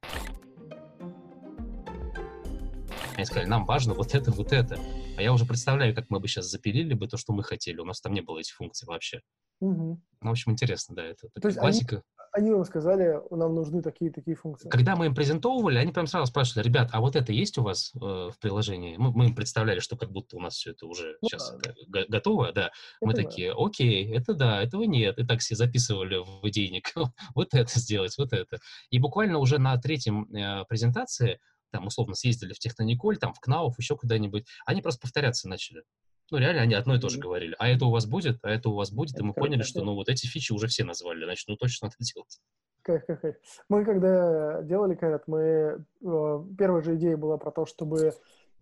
S2: Они сказали, нам важно вот это, вот это. А я уже представляю, как мы бы сейчас запилили бы то, что мы хотели. У нас там не было этих функций вообще. Угу. Ну, в общем, интересно, да, это
S3: то есть классика. Они, они вам сказали, нам нужны такие-такие функции.
S2: Когда мы им презентовывали, они прям сразу спрашивали, ребят, а вот это есть у вас э, в приложении? Мы, мы им представляли, что как будто у нас все это уже ну, сейчас да, да. готово, да. Это мы да. такие, окей, это да, этого нет. И так все записывали в идейник. вот это сделать, вот это. И буквально уже на третьем э, презентации там, условно, съездили в Технониколь, там, в КНАУФ, еще куда-нибудь, они просто повторяться начали. Ну, реально, они одно и то же говорили. А это у вас будет, а это у вас будет. И мы поняли, что, ну, вот эти фичи уже все назвали, значит, ну, точно надо делать.
S3: Кайф, кайф, кайф. Мы когда делали Кайрат, мы... Э, первая же идея была про то, чтобы э,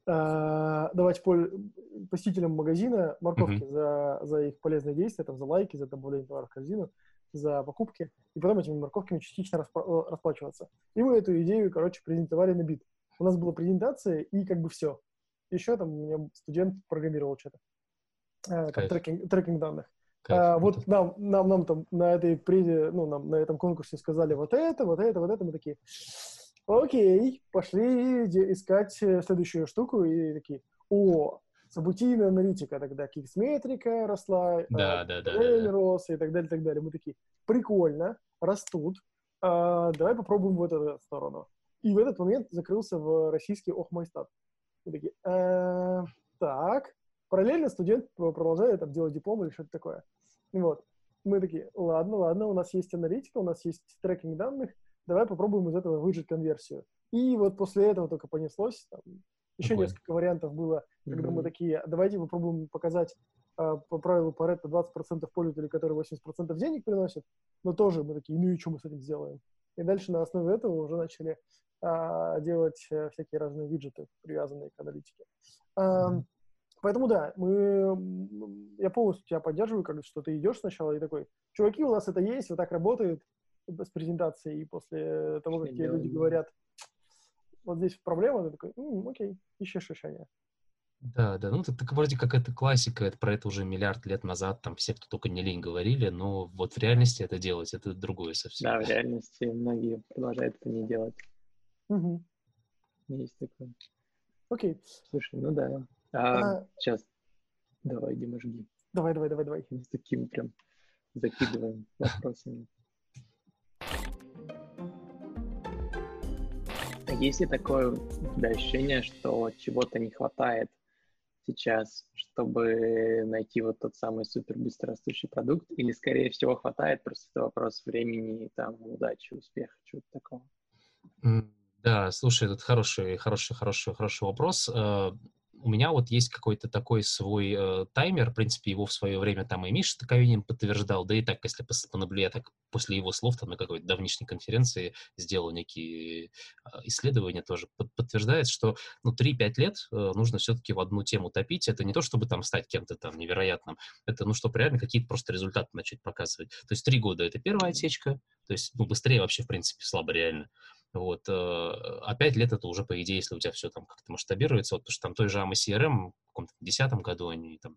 S3: давать пол... посетителям магазина морковки mm-hmm. за, за их полезные действия, там, за лайки, за добавление товаров в корзину, за покупки, и потом этими морковками частично распла- расплачиваться. И мы эту идею, короче, презентовали на бит. У нас была презентация, и как бы все. Еще там у меня студент программировал что-то. Э, там, трекинг, трекинг данных. А, вот нам, нам, нам там на этой презе, ну, нам на этом конкурсе сказали вот это, вот это, вот это. Мы такие, окей, пошли искать э, следующую штуку. И такие, о, событийная аналитика тогда, киксметрика росла,
S2: да, а, да, да, да,
S3: рос и так далее, и так далее. Мы такие, прикольно, растут, а, давай попробуем вот эту сторону. И в этот момент закрылся в российский Охмайстат. Мы такие, э, так, параллельно студент продолжает там делать диплом или что-то такое. Вот. Мы такие, ладно, ладно, у нас есть аналитика, у нас есть трекинг данных, давай попробуем из этого выжить конверсию. И вот после этого только понеслось, там, еще Такой. несколько вариантов было, когда mm-hmm. мы такие, давайте попробуем показать по правилу Паретта 20% пользователей, которые 80% денег приносят, но тоже мы такие, ну и что мы с этим сделаем? И дальше на основе этого уже начали а, делать э, всякие разные виджеты, привязанные к аналитике. А, поэтому да, мы, я полностью тебя поддерживаю, как что ты идешь сначала и такой, чуваки, у нас это есть, вот так работает с презентацией, и после того, как тебе люди говорят, вот здесь проблема, ты такой, м-м, окей, ищешь решение.
S2: Да, да, ну это так вроде как это классика, это про это уже миллиард лет назад, там все, кто только не лень, говорили, но вот в реальности это делать, это другое совсем.
S1: Да, в реальности многие продолжают это не делать.
S3: Угу.
S1: Есть такое.
S3: Окей.
S1: Слушай, ну да. А, а... Сейчас. Давай, Дима, жги.
S3: Давай, давай, давай, давай.
S1: С таким прям закидываем вопросами. Есть ли такое да, ощущение, что чего-то не хватает сейчас, чтобы найти вот тот самый супер быстрорастущий продукт? Или, скорее всего, хватает, просто это вопрос времени, там, удачи, успеха, чего-то такого?
S2: Да, слушай, это хороший, хороший, хороший, хороший вопрос. У меня вот есть какой-то такой свой э, таймер, в принципе, его в свое время там и Миша Таковинин подтверждал, да и так, если понаблюдать, так после его слов там на какой-то давнишней конференции сделал некие э, исследования тоже, под, подтверждает, что ну 3-5 лет э, нужно все-таки в одну тему топить. Это не то, чтобы там стать кем-то там невероятным, это ну, чтобы реально какие-то просто результаты начать показывать. То есть три года — это первая отсечка, то есть ну, быстрее вообще, в принципе, слабо реально. Вот. А 5 лет это уже, по идее, если у тебя все там как-то масштабируется, вот, потому что там той же AMA CRM в каком-то десятом году они там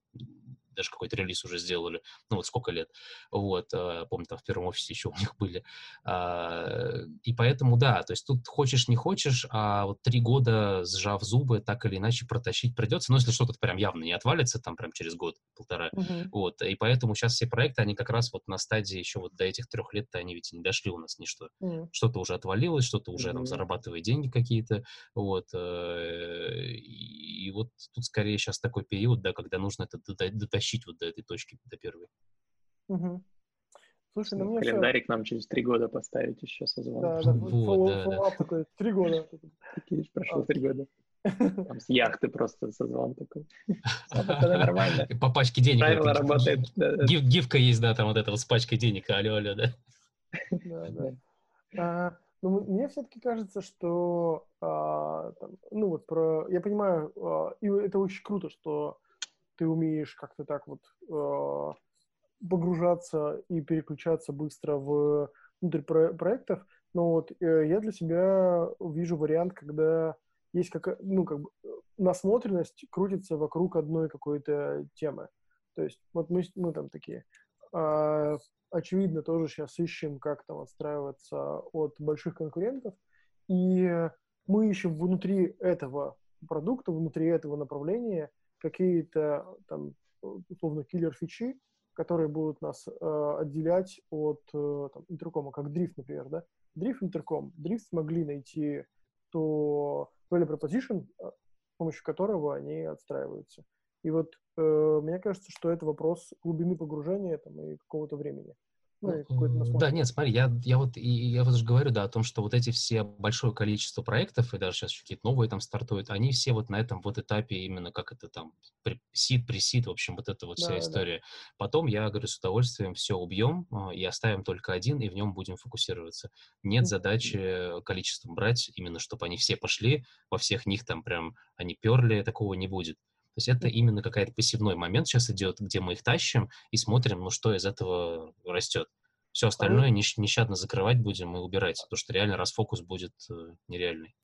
S2: даже какой-то релиз уже сделали, ну вот сколько лет, вот, э, помню, там в первом офисе еще у них были, а, и поэтому, да, то есть тут хочешь, не хочешь, а вот три года, сжав зубы, так или иначе протащить придется, но если что-то прям явно не отвалится, там прям через год, полтора, uh-huh. вот, и поэтому сейчас все проекты, они как раз вот на стадии еще вот до этих трех лет-то они ведь не дошли у нас ничто, uh-huh. что-то уже отвалилось, что-то уже uh-huh. там зарабатывает деньги какие-то, вот, э, и вот тут скорее сейчас такой период, да, когда нужно это дотащить дотащить вот до этой точки, до первой.
S3: Угу. Слушай, ну,
S1: ну Календарик еще... нам через три года поставить еще созвон.
S3: Да, да, вот, follow, да, да. такой, три года.
S1: Такие прошло три года. Там с яхты просто созвон такой.
S2: Нормально. По пачке денег.
S1: Правило работает.
S2: Гифка есть, да, там вот это вот с пачкой денег, алло, алло, да.
S3: Да, да. А, Но мне все-таки кажется, что, а, там, ну вот про, я понимаю, а, и это очень круто, что ты умеешь как-то так вот а, погружаться и переключаться быстро в внутрь про- проектов. Но вот э, я для себя вижу вариант, когда есть как, ну, как бы насмотренность крутится вокруг одной какой-то темы. То есть вот мы, мы там такие, э, очевидно, тоже сейчас ищем, как там отстраиваться от больших конкурентов, и мы ищем внутри этого продукта, внутри этого направления какие-то там условно киллер-фичи, которые будут нас э, отделять от э, там, интеркома, как Drift, например, да? Drift, интерком. Drift смогли найти то value proposition, э, с помощью которого они отстраиваются. И вот э, мне кажется, что это вопрос глубины погружения там, и какого-то времени.
S2: Ну, ну да, нет, смотри, я, я вот и я вот же говорю, да, о том, что вот эти все большое количество проектов, и даже сейчас какие-то новые там стартуют, они все вот на этом вот этапе именно как это там, сид, пресид, в общем, вот эта вот вся да, история. Да. Потом я, говорю, с удовольствием все убьем а, и оставим только один, и в нем будем фокусироваться. Нет mm-hmm. задачи количеством брать, именно чтобы они все пошли, во всех них там прям они перли, такого не будет. То есть это именно какой-то пассивной момент сейчас идет, где мы их тащим и смотрим, ну что из этого растет. Все остальное нещ- нещадно закрывать будем и убирать, потому что реально расфокус будет э, нереальный.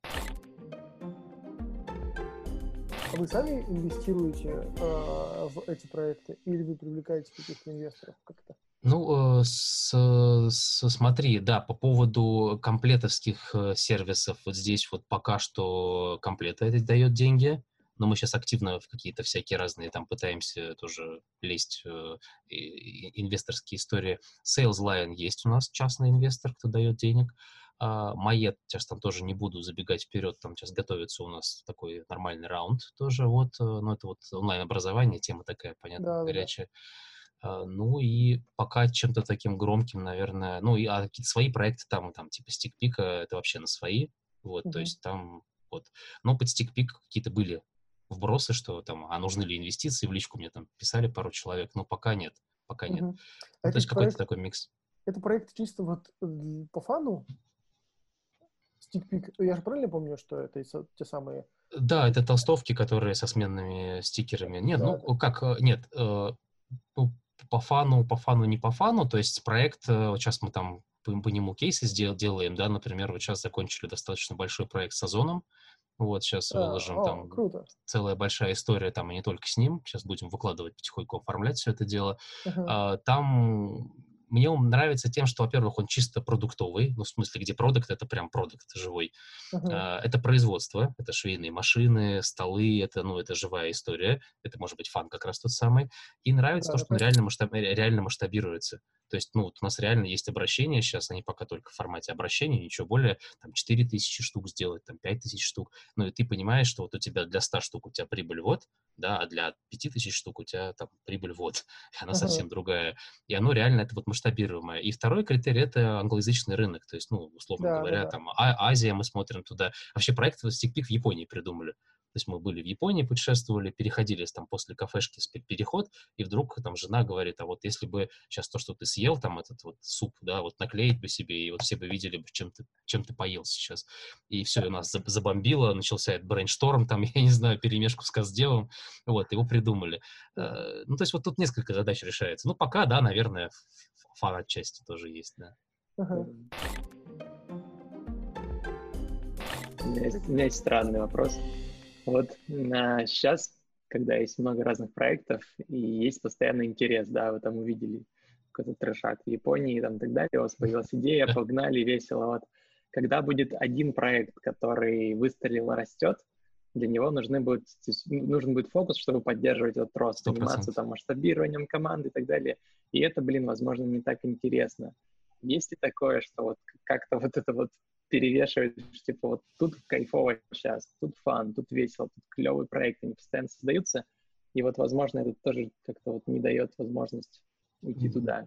S3: А вы сами инвестируете э, в эти проекты или вы привлекаете каких-то инвесторов как-то?
S2: Ну, э, с, с, смотри, да, по поводу комплетовских э, сервисов, вот здесь вот пока что комплета это дает деньги, но мы сейчас активно в какие-то всякие разные там пытаемся тоже лезть э, инвесторские истории. Sales Line есть у нас частный инвестор, кто дает денег. А, Майет, сейчас там тоже не буду забегать вперед, там сейчас готовится у нас такой нормальный раунд тоже, вот, э, ну, это вот онлайн-образование, тема такая, понятно, да, горячая. Да. Ну и пока чем-то таким громким, наверное, ну и а какие-то свои проекты там, там типа стикпика, это вообще на свои, вот, mm-hmm. то есть там вот. Но под стикпик какие-то были вбросы, что там, а нужны ли инвестиции, в личку мне там писали пару человек, но пока нет, пока нет. Угу. Ну, то есть какой-то такой микс.
S3: Это проект чисто вот э, по фану? Стикпик, я же правильно помню, что это те самые...
S2: Да, это толстовки, которые со сменными стикерами. Нет, да. ну как, э, нет, э, ну, по фану, по фану, не по фану, то есть проект, сейчас мы там по, по нему кейсы сдел, делаем, да, например, вот сейчас закончили достаточно большой проект с Озоном, вот сейчас а, выложим о, там
S3: круто.
S2: целая большая история там и не только с ним. Сейчас будем выкладывать потихоньку, оформлять все это дело. Uh-huh. А, там мне он нравится тем, что, во-первых, он чисто продуктовый, ну, в смысле, где продукт — это прям продукт живой. Uh-huh. А, это производство, это швейные машины, столы, это, ну, это живая история, это может быть фан как раз тот самый. И нравится да, то, что он реально, масштаб, реально масштабируется. То есть, ну, вот у нас реально есть обращения сейчас, они пока только в формате обращения, ничего более, там, 4 тысячи штук сделать, там, 5 тысяч штук. Ну, и ты понимаешь, что вот у тебя для 100 штук у тебя прибыль вот, да, а для 5 тысяч штук у тебя там прибыль вот, и она uh-huh. совсем другая. И оно реально, это вот масштабируемое. И второй критерий — это англоязычный рынок, то есть, ну, условно да, говоря, да, да. там, а- Азия, мы смотрим туда. Вообще проект Stickpick в Японии придумали. То есть мы были в Японии, путешествовали, переходили там после кафешки переход, и вдруг там жена говорит, а вот если бы сейчас то, что ты съел, там этот вот суп, да, вот наклеить бы себе, и вот все бы видели бы, чем ты, чем ты поел сейчас. И все, у нас забомбило, начался этот brainstorm, там, я не знаю, перемешку с custdev ом, вот, его придумали. Э, ну, то есть вот тут несколько задач решается. Ну, пока, да, наверное, fun отчасти тоже есть, да.
S1: Uh-huh. У меня есть, у меня есть странный вопрос. Вот а, сейчас, когда есть много разных проектов и есть постоянный интерес, да, вы там увидели какой-то трешак в Японии и там, так далее, у вас появилась идея, погнали, весело. Вот. Когда будет один проект, который выстрелил и растет, для него нужны будет, нужен будет фокус, чтобы поддерживать этот рост, 100%. заниматься там масштабированием команды и так далее. И это, блин, возможно, не так интересно. Есть ли такое, что вот как-то вот это вот перевешивает, типа, вот тут кайфово сейчас, тут фан, тут весело, тут клевые проекты, они постоянно создаются, и вот, возможно, это тоже как-то вот не дает возможность уйти mm-hmm. туда.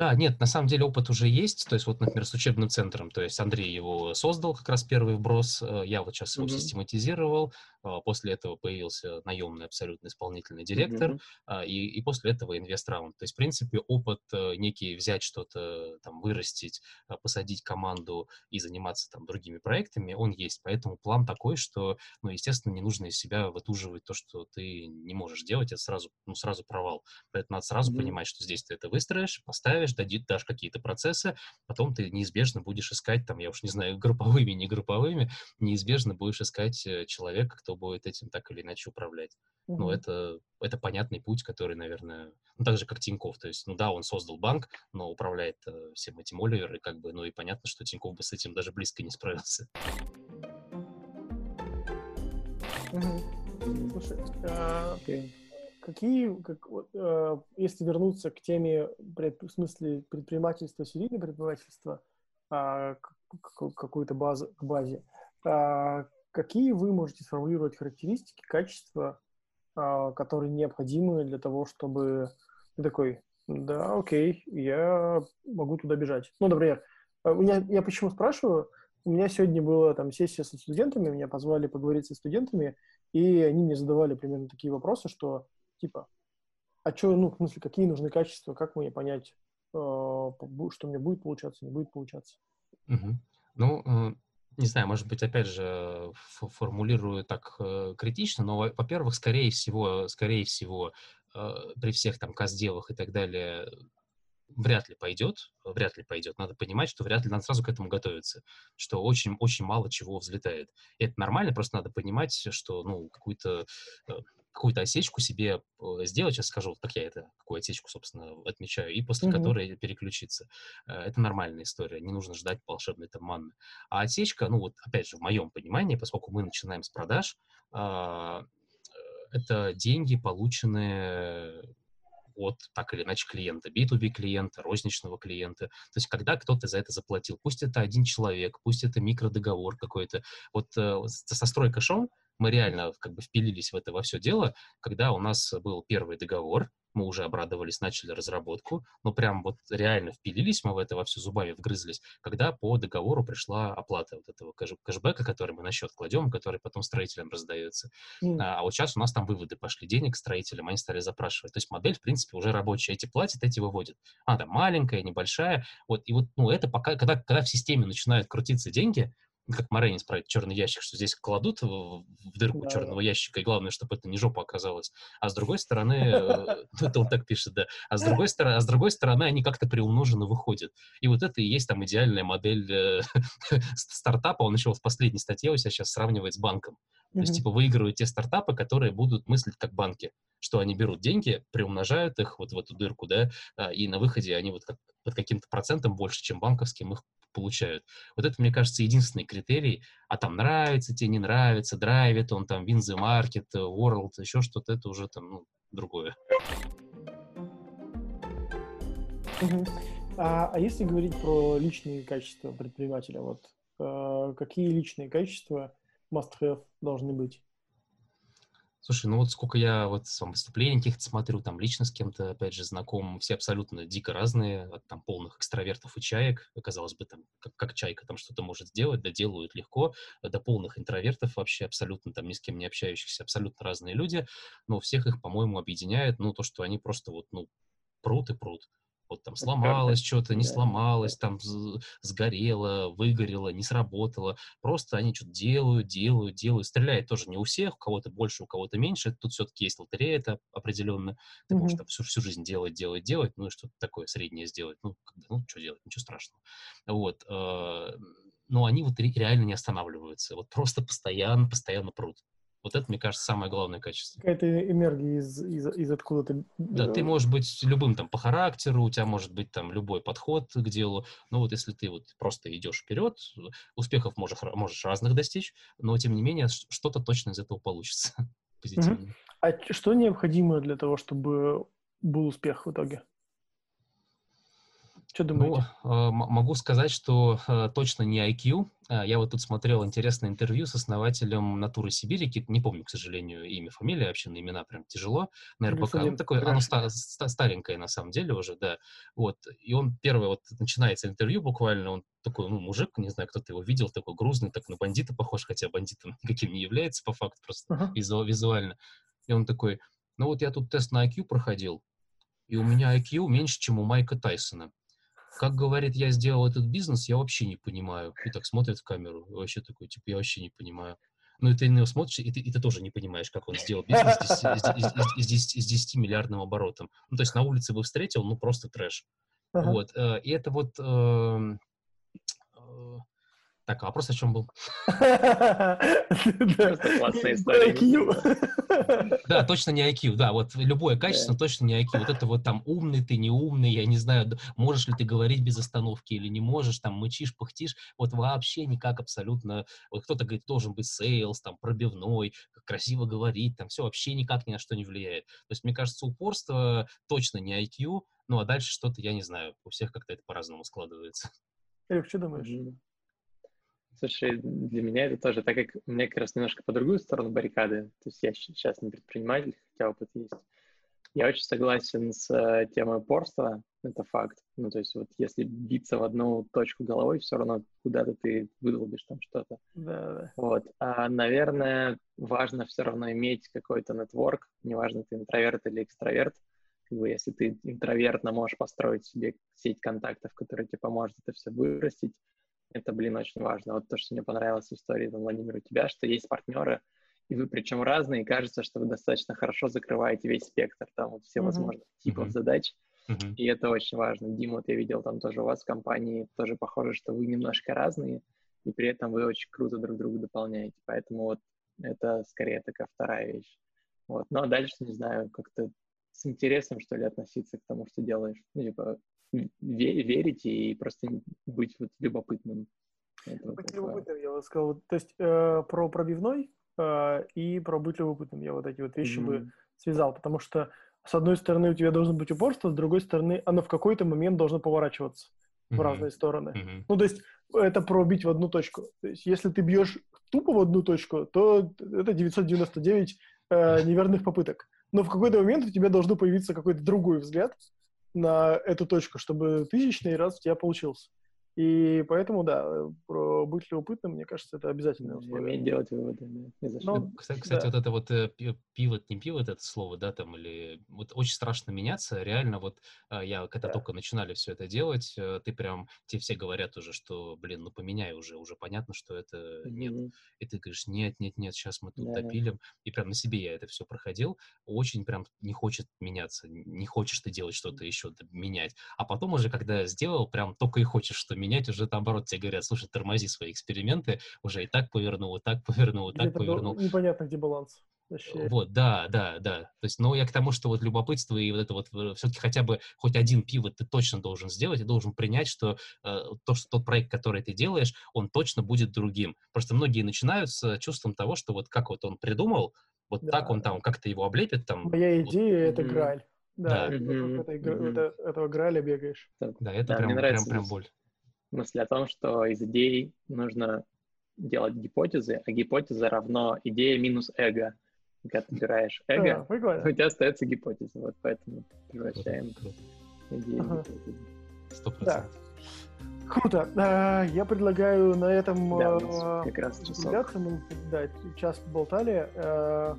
S2: Да, нет, на самом деле опыт уже есть, то есть вот, например, с учебным центром, то есть Андрей его создал, как раз первый вброс, э, я вот сейчас его mm-hmm. систематизировал, а, после этого появился наемный абсолютно исполнительный директор, mm-hmm. и, и после этого инвест-раунд. То есть, в принципе, опыт э, некий взять что-то, там, вырастить, посадить команду и заниматься там другими проектами, он есть. Поэтому план такой, что, ну, естественно, не нужно из себя вытуживать то, что ты не можешь делать, это сразу, ну, сразу провал. Поэтому надо сразу mm-hmm. понимать, что здесь ты это выстроишь, поставишь, дадит, дашь какие-то процессы, потом ты неизбежно будешь искать, там, я уж не знаю, групповыми, не групповыми, неизбежно будешь искать э, человека, кто будет этим так или иначе управлять. Mm-hmm. Ну, это, это понятный путь, который, наверное, ну, так же, как Тиньков. То есть, ну да, он создал банк, но управляет э, всем этим Оливер, и как бы, ну и понятно, что Тиньков бы с этим даже близко не справился.
S3: Mm-hmm. Слушай, а, okay. Какие, как, а, если вернуться к теме, в смысле предпринимательства, серийного предпринимательства, а, какую-то базу, к базе, а, какие вы можете сформулировать характеристики, качества, а, которые необходимы для того, чтобы ты такой, да, окей, я могу туда бежать. Ну, например, у меня, я почему спрашиваю, у меня сегодня была там сессия со студентами, меня позвали поговорить со студентами, и они мне задавали примерно такие вопросы, что типа, а что, ну, в смысле, какие нужны качества, как мне понять, э, что мне будет получаться, не будет получаться?
S2: Угу. Ну, э, не знаю, может быть, опять же, формулирую так э, критично, но, во-первых, скорее всего, скорее всего, при всех там казделах и так далее, вряд ли пойдет, вряд ли пойдет. Надо понимать, что вряд ли надо сразу к этому готовиться, что очень-очень мало чего взлетает. И это нормально, просто надо понимать, что, ну, какую-то какую-то осечку себе э, сделать, сейчас скажу, как я это, какую осечку, собственно, отмечаю, и после mm-hmm. которой переключиться. Э, это нормальная история, не нужно ждать волшебной там манны. А отсечка, ну вот, опять же, в моем понимании, поскольку мы начинаем с продаж, а, э, это деньги, полученные от так или иначе клиента, B2B клиента, розничного клиента. То есть когда кто-то за это заплатил, пусть это один человек, пусть это микродоговор какой-то. Вот э, со стройкашом мы реально как бы впилились в это во все дело, когда у нас был первый договор, мы уже обрадовались, начали разработку, но прям вот реально впилились мы в это во все зубами вгрызлись, когда по договору пришла оплата вот этого кэш кэшбэка, который мы на счет кладем, который потом строителям раздается. Mm. А, а вот сейчас у нас там выводы пошли денег строителям, они стали запрашивать. То есть модель, в принципе, уже рабочая. Эти платят, эти выводят. Она там маленькая, небольшая. Вот, и вот, ну, это пока, когда, когда в системе начинают крутиться деньги, как Морейнис про черный ящик, что здесь кладут в, в дырку да. черного ящика, и главное, чтобы это не жопа оказалась. А с другой стороны, это он так пишет, да, а с другой стороны, а с другой стороны, они как-то приумноженно выходят. И вот это и есть там идеальная модель э, стартапа. Он еще в последней статье у себя сейчас сравнивает с банком. То есть, типа, выигрывают те стартапы, которые будут мыслить как банки, что они берут деньги, приумножают их вот в эту дырку, да, а, и на выходе они вот как, под каким-то процентом больше, чем банковским, их получают. Вот это, мне кажется, единственный критерий. А там нравится тебе, не нравится, драйвит он, там, the market, world, еще что-то, это уже там, ну, другое.
S3: А, а если говорить про личные качества предпринимателя, вот э, какие личные качества must-have должны быть?
S2: Слушай, ну вот сколько я вот сам выступлений каких-то смотрю, там лично с кем-то, опять же, знаком, все абсолютно дико разные, от там полных экстравертов и чаек, казалось бы, там, как, как чайка там что-то может сделать, да делают легко, до полных интровертов вообще абсолютно там ни с кем не общающихся, абсолютно разные люди, но всех их, по-моему, объединяет, ну, то, что они просто вот, ну, прут и прут. Вот там сломалось что-то, не сломалось, там сгорело, выгорело, не сработало. Просто они что-то делают, делают, делают. Стреляет тоже не у всех, у кого-то больше, у кого-то меньше. Тут все-таки есть лотерея, это определенно. Ты можешь там всю, всю жизнь делать, делать, делать, ну и что-то такое среднее сделать. Ну, ну, что делать, ничего страшного. Вот. Э, но они вот реально не останавливаются. Вот просто постоянно, постоянно прут. Вот это, мне кажется, самое главное качество.
S3: Какая-то энергия из, из, из откуда-то.
S2: Да, ты можешь быть любым там по характеру, у тебя может быть там любой подход к делу, но вот если ты вот просто идешь вперед, успехов можешь, можешь разных достичь, но тем не менее что-то точно из этого получится позитивно. Угу.
S3: А что необходимо для того, чтобы был успех в итоге? Что думаете?
S2: Ну, могу сказать, что э, точно не IQ. А, я вот тут смотрел интересное интервью с основателем Натуры Сибири, не помню, к сожалению, имя, фамилия, вообще на имена прям тяжело, на РБК. Ну, такое, оно ста- ста- старенькое на самом деле уже, да. Вот. И он первый, вот начинается интервью буквально, он такой, ну, мужик, не знаю, кто-то его видел, такой грузный, так на бандита похож, хотя бандитом никаким не является по факту, просто uh-huh. визу- визуально. И он такой, ну вот я тут тест на IQ проходил, и у меня IQ меньше, чем у Майка Тайсона. Как говорит, я сделал этот бизнес, я вообще не понимаю. И так смотрит в камеру, вообще такой, типа, я вообще не понимаю. Ну, и ты на него смотришь, и ты, и ты тоже не понимаешь, как он сделал бизнес с 10, 10 миллиардным оборотом. Ну, то есть на улице бы встретил, ну, просто трэш. Вот. Э, и это вот эм, э, так, а вопрос о чем был?
S1: Классная история.
S2: Да, точно не IQ, да, вот любое качество точно не IQ. Вот это вот там умный ты, не умный, я не знаю, можешь ли ты говорить без остановки или не можешь, там мычишь, пыхтишь, вот вообще никак абсолютно. Вот кто-то говорит, должен быть sales, там, пробивной, красиво говорить, там все вообще никак ни на что не влияет. То есть, мне кажется, упорство точно не IQ, ну а дальше что-то, я не знаю, у всех как-то это по-разному складывается.
S3: Эрик, что думаешь?
S1: Слушай, для меня это тоже, так как меня как раз немножко по другую сторону баррикады, то есть я сейчас не предприниматель, хотя опыт есть. Я очень согласен с э, темой упорства, это факт. Ну, то есть вот если биться в одну точку головой, все равно куда-то ты выдолбишь там что-то.
S3: Да, да.
S1: Вот. А, наверное, важно все равно иметь какой-то нетворк, неважно, ты интроверт или экстраверт. Как бы, если ты интровертно можешь построить себе сеть контактов, которая тебе поможет это все вырастить, это, блин, очень важно. Вот то, что мне понравилось в истории, там, Владимир, у тебя, что есть партнеры, и вы причем разные, и кажется, что вы достаточно хорошо закрываете весь спектр, там, вот все uh-huh. возможных типов uh-huh. задач, uh-huh. и это очень важно. Дима, вот я видел там тоже у вас в компании, тоже похоже, что вы немножко разные, и при этом вы очень круто друг друга дополняете, поэтому вот это скорее такая вторая вещь. Вот. Ну, а дальше, не знаю, как-то с интересом, что ли, относиться к тому, что делаешь. Ну, типа, верить и просто быть вот любопытным.
S3: быть любопытным, я бы сказал. То есть э, про пробивной э, и про быть любопытным я вот эти вот вещи mm-hmm. бы связал, потому что с одной стороны у тебя должно быть упорство, с другой стороны оно в какой-то момент должно поворачиваться mm-hmm. в разные стороны. Mm-hmm. Ну, то есть это про бить в одну точку. То есть если ты бьешь тупо в одну точку, то это 999 э, неверных попыток. Но в какой-то момент у тебя должно появиться какой-то другой взгляд, на эту точку, чтобы тысячный раз у тебя получился. И поэтому, да, про быть любопытным, мне кажется, это обязательное условие.
S1: Уметь делать выводы, да.
S2: Ну, кстати, кстати да. вот это вот э, пивот, не пивот это слово, да, там, или вот очень страшно меняться, реально вот а, я, когда да. только начинали все это делать, э, ты прям, тебе все говорят уже, что, блин, ну поменяй уже, уже понятно, что это mm-hmm. нет. И ты говоришь, нет, нет, нет, сейчас мы тут да, допилим. Да. И прям на себе я это все проходил, очень прям не хочет меняться, не хочешь ты делать что-то еще, менять. А потом уже, когда сделал, прям только и хочешь, что менять, уже наоборот тебе говорят, слушай, тормози свои эксперименты, уже и так повернул, и так повернул, и так повернул.
S3: Непонятно, где баланс.
S2: Вообще. Вот, да, да, да. То есть, но я к тому, что вот любопытство и вот это вот э, все-таки хотя бы хоть один пиво ты точно должен сделать, и должен принять, что э, то, что тот проект, который ты делаешь, он точно будет другим. Просто многие начинают с чувством того, что вот как вот он придумал, вот да. так он там как-то его облепит там.
S3: Моя идея вот. это граль. Да, да. Mm-hmm. Это, mm-hmm. Это, этого граля бегаешь.
S2: Да, это да, прям, прям, прям боль
S1: мысль о том, что из идей нужно делать гипотезы, а гипотеза равно идея минус эго. Когда ты убираешь эго, а, у тебя остается гипотеза. Вот поэтому превращаем идею ага. в гипотезу.
S2: Сто процентов.
S3: Круто. А, я предлагаю на этом
S1: да, как раз часок.
S3: Мы, да, час болтали. А,